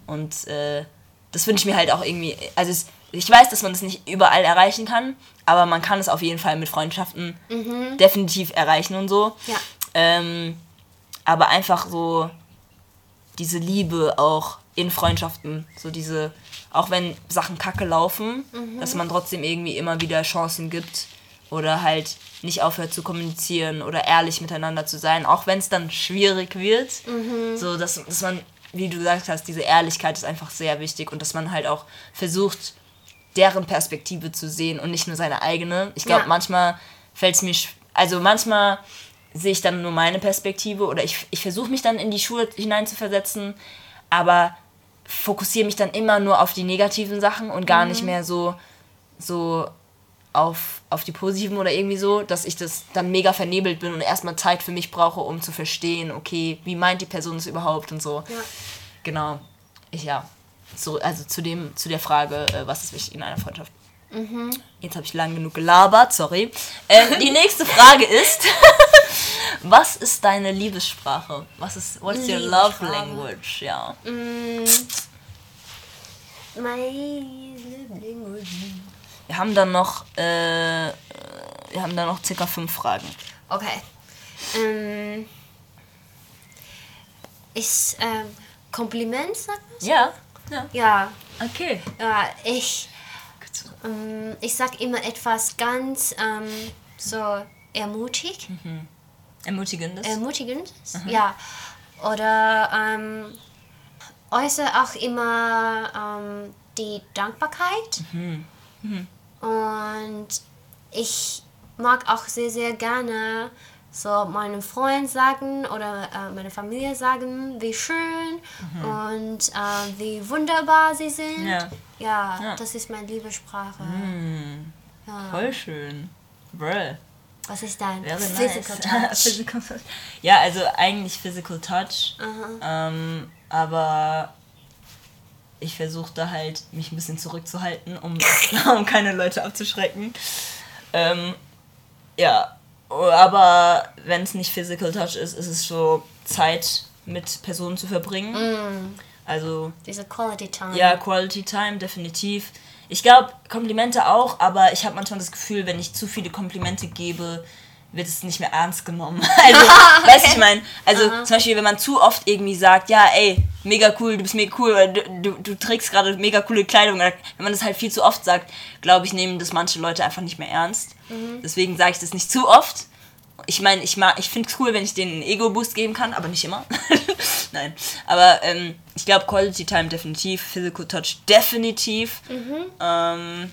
Und äh, das wünsche ich mir halt auch irgendwie. Also es, ich weiß, dass man das nicht überall erreichen kann, aber man kann es auf jeden Fall mit Freundschaften definitiv erreichen und so.
Ja.
Ähm, aber einfach so diese Liebe auch in Freundschaften, so diese, auch wenn Sachen kacke laufen, dass man trotzdem irgendwie immer wieder Chancen gibt oder halt nicht aufhört zu kommunizieren oder ehrlich miteinander zu sein, auch wenn es dann schwierig wird, so dass, dass man wie du gesagt hast, diese Ehrlichkeit ist einfach sehr wichtig und dass man halt auch versucht, deren Perspektive zu sehen und nicht nur seine eigene. Ich glaube,
Ja.
manchmal fällt es mir, also manchmal sehe ich dann nur meine Perspektive oder ich, ich versuche mich dann in die Schuhe hineinzuversetzen, aber fokussiere mich dann immer nur auf die negativen Sachen und gar nicht mehr so, so auf, auf die positiven oder irgendwie so, dass ich das dann mega vernebelt bin und erstmal Zeit für mich brauche, um zu verstehen, okay, wie meint die Person es überhaupt und so.
Ja.
Genau. Ich ja. So, also zu dem, zu der Frage, äh, was ist wichtig in einer Freundschaft. Jetzt habe ich lang genug gelabert, sorry. Ähm, die [LAUGHS] nächste Frage ist: [LAUGHS] Was ist deine Liebessprache? Was ist What's your love language? Ja.
Liebling.
Wir haben dann noch, äh, wir haben dann noch circa fünf Fragen.
Okay. Ähm, ist ähm, Kompliment, sagt man? so?
Ja. Ja.
Ja,
Okay.
ja, ich, ähm, ich sag immer etwas ganz ähm, so ermutigt,
Ermutigendes.
ermutigend, ja. Oder ähm, äußere auch immer ähm, die Dankbarkeit. Und ich mag auch sehr, sehr gerne so meinem Freund sagen oder äh, meiner Familie sagen, wie schön und äh, wie wunderbar sie sind.
Ja.
Ja,
Ja.
das ist meine Liebessprache. Ja.
Voll schön. Bruh.
Was ist dein Physical
nice.
Touch? [LAUGHS]
Physical touch. Ja, also eigentlich Physical Touch. Ähm, aber ich versuche da halt, mich ein bisschen zurückzuhalten, um, [LAUGHS] um keine Leute abzuschrecken. Ähm, ja, aber wenn es nicht Physical Touch ist, ist es so Zeit mit Personen zu verbringen. Also
Diese Quality Time.
ja, Quality Time, definitiv. Ich glaube, Komplimente auch, aber ich habe manchmal das Gefühl, wenn ich zu viele Komplimente gebe, wird es nicht mehr ernst genommen. [LAUGHS] Also, [LAUGHS] weißt du, ich meine, also zum Beispiel, wenn man zu oft irgendwie sagt, ja, ey, mega cool, du bist mega cool, oder du, du, du trägst gerade mega coole Kleidung, oder wenn man das halt viel zu oft sagt, glaube ich, nehmen das manche Leute einfach nicht mehr ernst. Deswegen sage ich das nicht zu oft. Ich meine, ich, mag- ich finde es cool, wenn ich denen einen Ego-Boost geben kann, aber nicht immer. [LAUGHS] Nein. Aber ähm, ich glaube, Quality Time definitiv, Physical Touch definitiv. Ähm,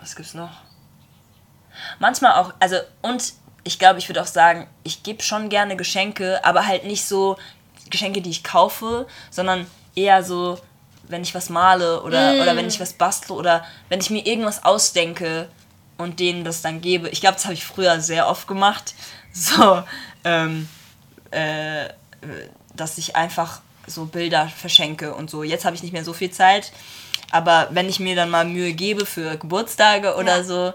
was gibt's noch? Manchmal auch, also, und ich glaube, ich würde auch sagen, ich gebe schon gerne Geschenke, aber halt nicht so Geschenke, die ich kaufe, sondern eher so, wenn ich was male oder, oder wenn ich was bastle oder wenn ich mir irgendwas ausdenke und denen das dann gebe. Ich glaube, das habe ich früher sehr oft gemacht. [LAUGHS] So, ähm, äh, dass ich einfach so Bilder verschenke und so. Jetzt habe ich nicht mehr so viel Zeit, aber wenn ich mir dann mal Mühe gebe für Geburtstage oder
Ja.
so,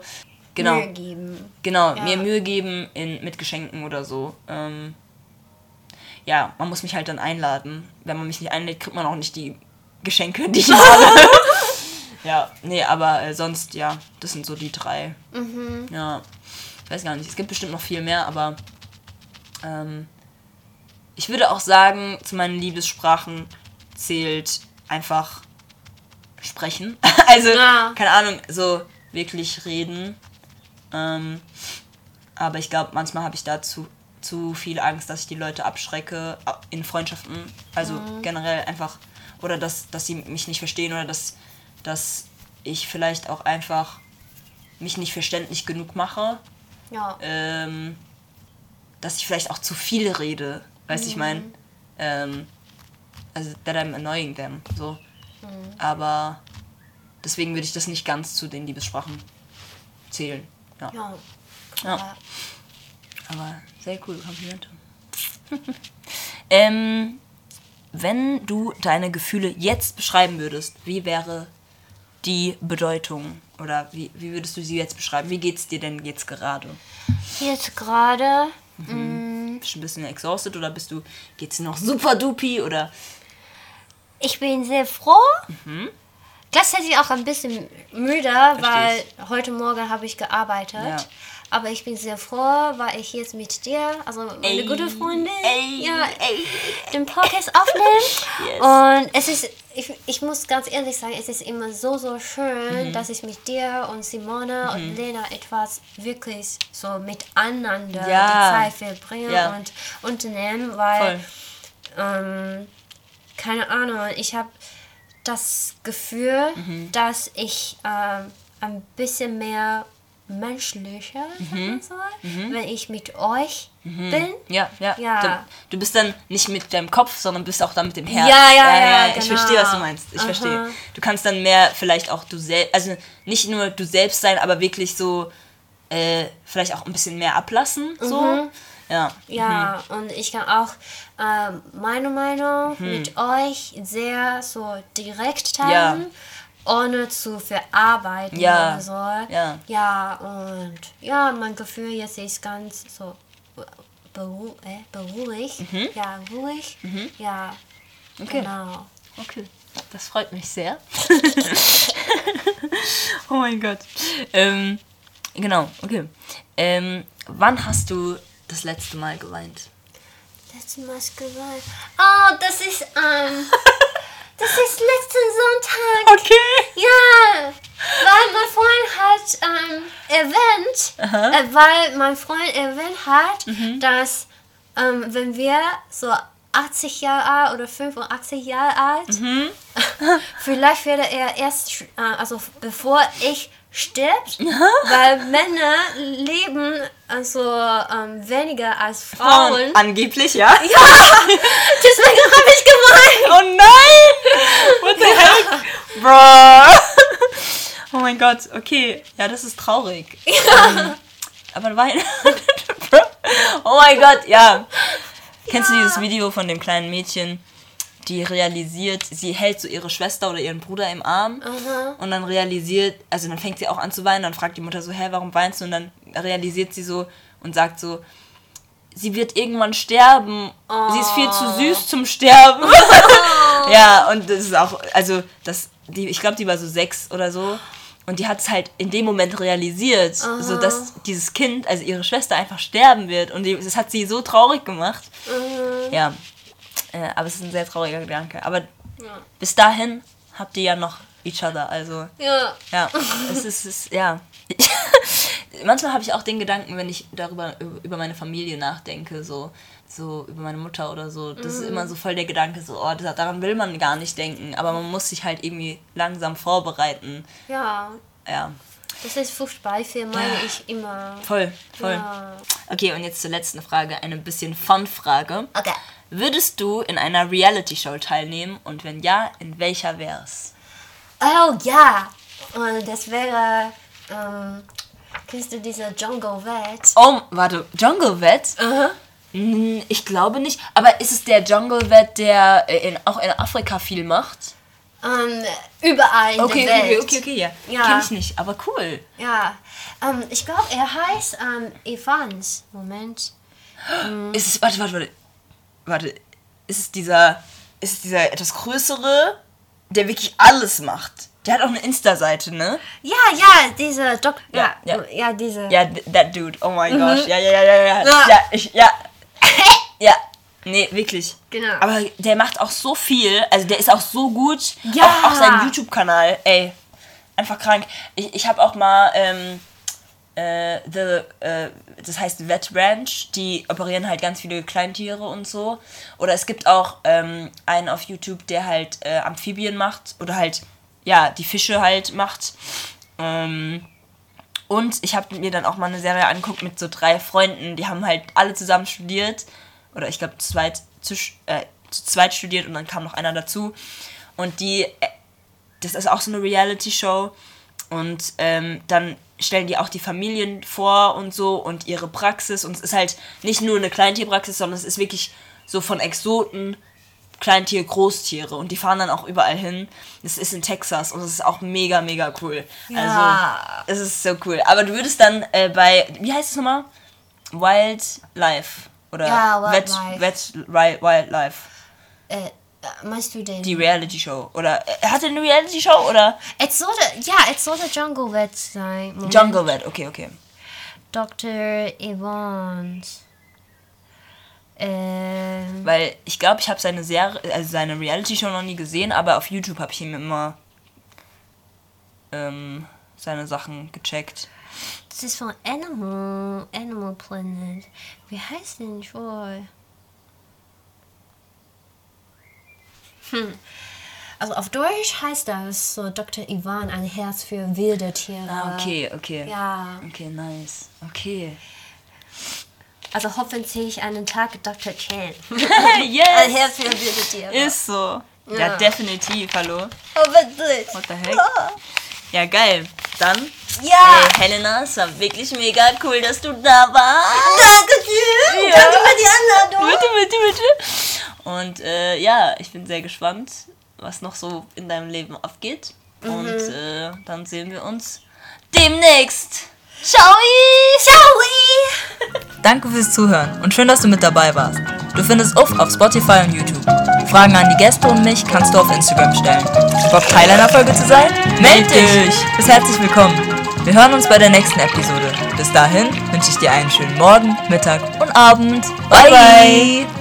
genau,
Mühe geben.
genau,
Ja.
mir Mühe geben in, mit Geschenken oder so. Ähm, ja, man muss mich halt dann einladen. Wenn man mich nicht einlädt, kriegt man auch nicht die Geschenke, die ich [LAUGHS] habe. Ja, nee, aber äh, sonst, ja, das sind so die drei. Ja, ich weiß gar nicht, es gibt bestimmt noch viel mehr, aber ähm, ich würde auch sagen, zu meinen Liebessprachen zählt einfach sprechen. [LAUGHS] also,
Ja.
keine Ahnung, so wirklich reden. Ähm, aber ich glaube, manchmal habe ich dazu zu viel Angst, dass ich die Leute abschrecke äh, in Freundschaften. Also generell einfach. Oder dass, dass sie mich nicht verstehen oder dass, dass ich vielleicht auch einfach mich nicht verständlich genug mache.
Ja.
Ähm, dass ich vielleicht auch zu viel rede. Weißt du, ich meine? Ähm, also, that I'm annoying them. So. Aber deswegen würde ich das nicht ganz zu den Liebessprachen zählen. Ja.
ja.
Ja. Aber sehr coole Komplimente. [LAUGHS] ähm, wenn du deine Gefühle jetzt beschreiben würdest, wie wäre die Bedeutung? Oder wie, wie würdest du sie jetzt beschreiben? Wie geht's dir denn jetzt gerade?
Jetzt gerade.
Bist du ein bisschen exhausted oder bist du, geht's dir noch super dupi oder
Ich bin sehr froh.
Mhm.
Gleichzeitig auch ein bisschen müde, weil heute Morgen habe ich gearbeitet.
Ja.
Aber ich bin sehr froh, weil ich jetzt mit dir, also meine
Ey,
gute Freundin,
ey,
ja,
ey.
den Podcast aufnehme.
Yes.
Und es ist, ich, ich muss ganz ehrlich sagen, es ist immer so, so schön,
Mhm.
dass ich mit dir und Simone und Lena etwas wirklich so miteinander
Ja.
die Zeit verbringen
Ja.
und unternehmen, weil ähm, keine Ahnung, ich habe das Gefühl,
Mhm.
dass ich ähm, ein bisschen mehr menschlicher
Mhm.
sein soll, wenn ich mit euch bin.
Ja, ja.
Ja.
Du, du bist dann nicht mit deinem Kopf, sondern bist auch dann mit dem Herz.
Ja, ja, ja,
Ich
genau.
verstehe, was du meinst. Ich
Aha.
verstehe. Du kannst dann mehr vielleicht auch du selbst, also nicht nur du selbst sein, aber wirklich so äh, vielleicht auch ein bisschen mehr ablassen. So.
Mhm.
Ja.
Ja, und ich kann auch ähm, meine Meinung
Mhm.
mit euch sehr so direkt teilen, ohne zu verarbeiten
Ja,
oder so.
ja.
Ja, und ja, mein Gefühl jetzt ist ganz so beru äh, beruhigt. Ja, ruhig. Ja,
Mhm. Okay.
genau.
Okay, das freut mich sehr. [LAUGHS] oh mein Gott. Ähm, genau, okay. Ähm, wann hast du das letzte Mal geweint?
Letztes Mal geweint. Oh, das ist, ähm, [LAUGHS] das ist letzten Sonntag.
Okay.
Ja, weil mein Freund hat ähm, erwähnt, äh, weil mein Freund erwähnt hat,
Mhm.
dass ähm, wenn wir so 80 Jahre alt oder 85 Jahre alt,
Mhm. [LAUGHS]
vielleicht werde er erst, äh, also bevor ich stirbt, [LAUGHS] weil Männer leben also ähm, weniger als Frauen.
Frauen. Angeblich, ja? [LAUGHS]
Deswegen habe ich gemeint.
Oh nein! What the heck? Bro! Oh mein Gott, okay. Ja, das ist traurig. Ähm, aber weinen. [LAUGHS] oh mein Gott, ja. Kennst du dieses Video von dem kleinen Mädchen, die realisiert, sie hält so ihre Schwester oder ihren Bruder im Arm und dann realisiert, also dann fängt sie auch an zu weinen, dann fragt die Mutter so, hä, warum weinst du? Und dann realisiert sie so und sagt so, sie wird irgendwann sterben. Sie ist viel zu süß zum Sterben. [LAUGHS] ja, und das ist auch, also das, die, ich glaube, die war so sechs oder so. Und die hat es halt in dem Moment realisiert, so dass dieses Kind, also ihre Schwester, einfach sterben wird. Und die, das hat sie so traurig gemacht. Ja, äh, aber es ist ein sehr trauriger Gedanke. Aber bis dahin habt ihr ja noch each other, also
Ja.
ja, es ist, es ist ja. [LAUGHS] Manchmal habe ich auch den Gedanken, wenn ich darüber über meine Familie nachdenke, so, so über meine Mutter oder so. Das ist immer so voll der Gedanke, so, oh, daran will man gar nicht denken. Aber man muss sich halt irgendwie langsam vorbereiten.
Ja,
Ja,
das ist Fußballfilm, meine ich immer.
voll, voll.
Ja.
Okay, und jetzt zur letzten Frage, eine bisschen Fun-Frage.
Okay.
Würdest du in einer Reality-Show teilnehmen und wenn ja, in welcher wär's?
Oh ja, und das wäre, ähm, kennst du diese Jungle Vet?
Oh, warte, Jungle Vet? Hm, Ich glaube nicht. Aber ist es der Jungle Vet, der äh, in, auch in Afrika viel macht?
Ähm, überall in
Okay,
der
okay,
Welt.
okay, okay, ja.
Ja.
Kenn ich nicht, aber cool.
Ja, ähm, ich glaube, er heißt ähm, Evans. Moment.
Ist es, warte, warte, warte. Warte, ist es dieser, ist es dieser etwas größere, der wirklich alles macht? Der hat auch eine Insta-Seite, ne?
Ja, ja, dieser Doc.
Ja,
Ja,
ja.
ja, diese.
Ja, th- that dude. Oh mein gosh. Ja, ja, ja, ja, ja.
Ja.
Ja, ich, ja. [LAUGHS] Ja. Nee, wirklich.
Genau.
Aber der macht auch so viel. Also der ist auch so gut.
Ja.
Auch auf seinem YouTube-Kanal. Ey. Einfach krank. Ich, ich habe auch mal ähm, äh, the, äh, das heißt Vet Ranch. Die operieren halt ganz viele Kleintiere und so. Oder es gibt auch ähm, einen auf YouTube, der halt äh, Amphibien macht. Oder halt, ja, die Fische halt macht. Ähm, und ich habe mir dann auch mal eine Serie angeguckt mit so drei Freunden, die haben halt alle zusammen studiert. Oder ich glaube, zu äh, zu zweit studiert und dann kam noch einer dazu. Und die, äh, das ist auch so eine Reality-Show. Und ähm, dann stellen die auch die Familien vor und so und ihre Praxis. Und es ist halt nicht nur eine Kleintierpraxis, sondern es ist wirklich so von Exoten, Kleintier, Großtiere. Und die fahren dann auch überall hin. Es ist in Texas und es ist auch mega, mega cool.
Ja.
Also, es ist so cool. Aber du würdest dann äh, bei, wie heißt es nochmal? Wildlife. Oder
Ja, Wildlife.
Vet, Ri- Wildlife.
Äh, meinst du den?
Die Reality Show. Oder äh, hat er eine Reality Show? Oder
Es sollte, ja, es sollte Jungle Vet sein. Moment.
Jungle Vet? Okay, okay.
Dr. Evans. Ähm,
Weil ich glaube, ich habe seine Serie, also seine Reality Show noch nie gesehen, aber auf YouTube habe ich ihm immer ähm, seine Sachen gecheckt.
das ist von Animal, Animal Planet. Wie heißt denn Joy? Also auf Deutsch heißt das so Dr. Ivan, ein Herz für wilde Tiere.
Ah, okay, okay.
Ja.
Okay, nice. Okay.
Also hoffentlich einen Tag Dr. Chan. [LAUGHS]
yes!
Ein Herz für wilde Tiere.
Ist so. Ja,
Ja.
definitiv, hallo.
Hoffentlich.
What the heck? Ja, geil. Dann,
Ja.
ey, Helena, es war wirklich mega cool, dass du da warst.
Dankeschön.
Ja.
Danke für die Einladung.
Bitte, bitte, bitte. Und äh, ja, ich bin sehr gespannt, was noch so in deinem Leben abgeht. Und äh, dann sehen wir uns demnächst. Ciao!
Ciao. [LAUGHS]
Danke fürs Zuhören und schön, dass du mit dabei warst. Du findest Uff auf Spotify und YouTube. Fragen an die Gäste und mich kannst du auf Instagram stellen. Bock Teil einer Folge zu sein? Meld dich! Bist herzlich willkommen. Wir hören uns bei der nächsten Episode. Bis dahin wünsche ich dir einen schönen Morgen, Mittag und Abend. bye. bye.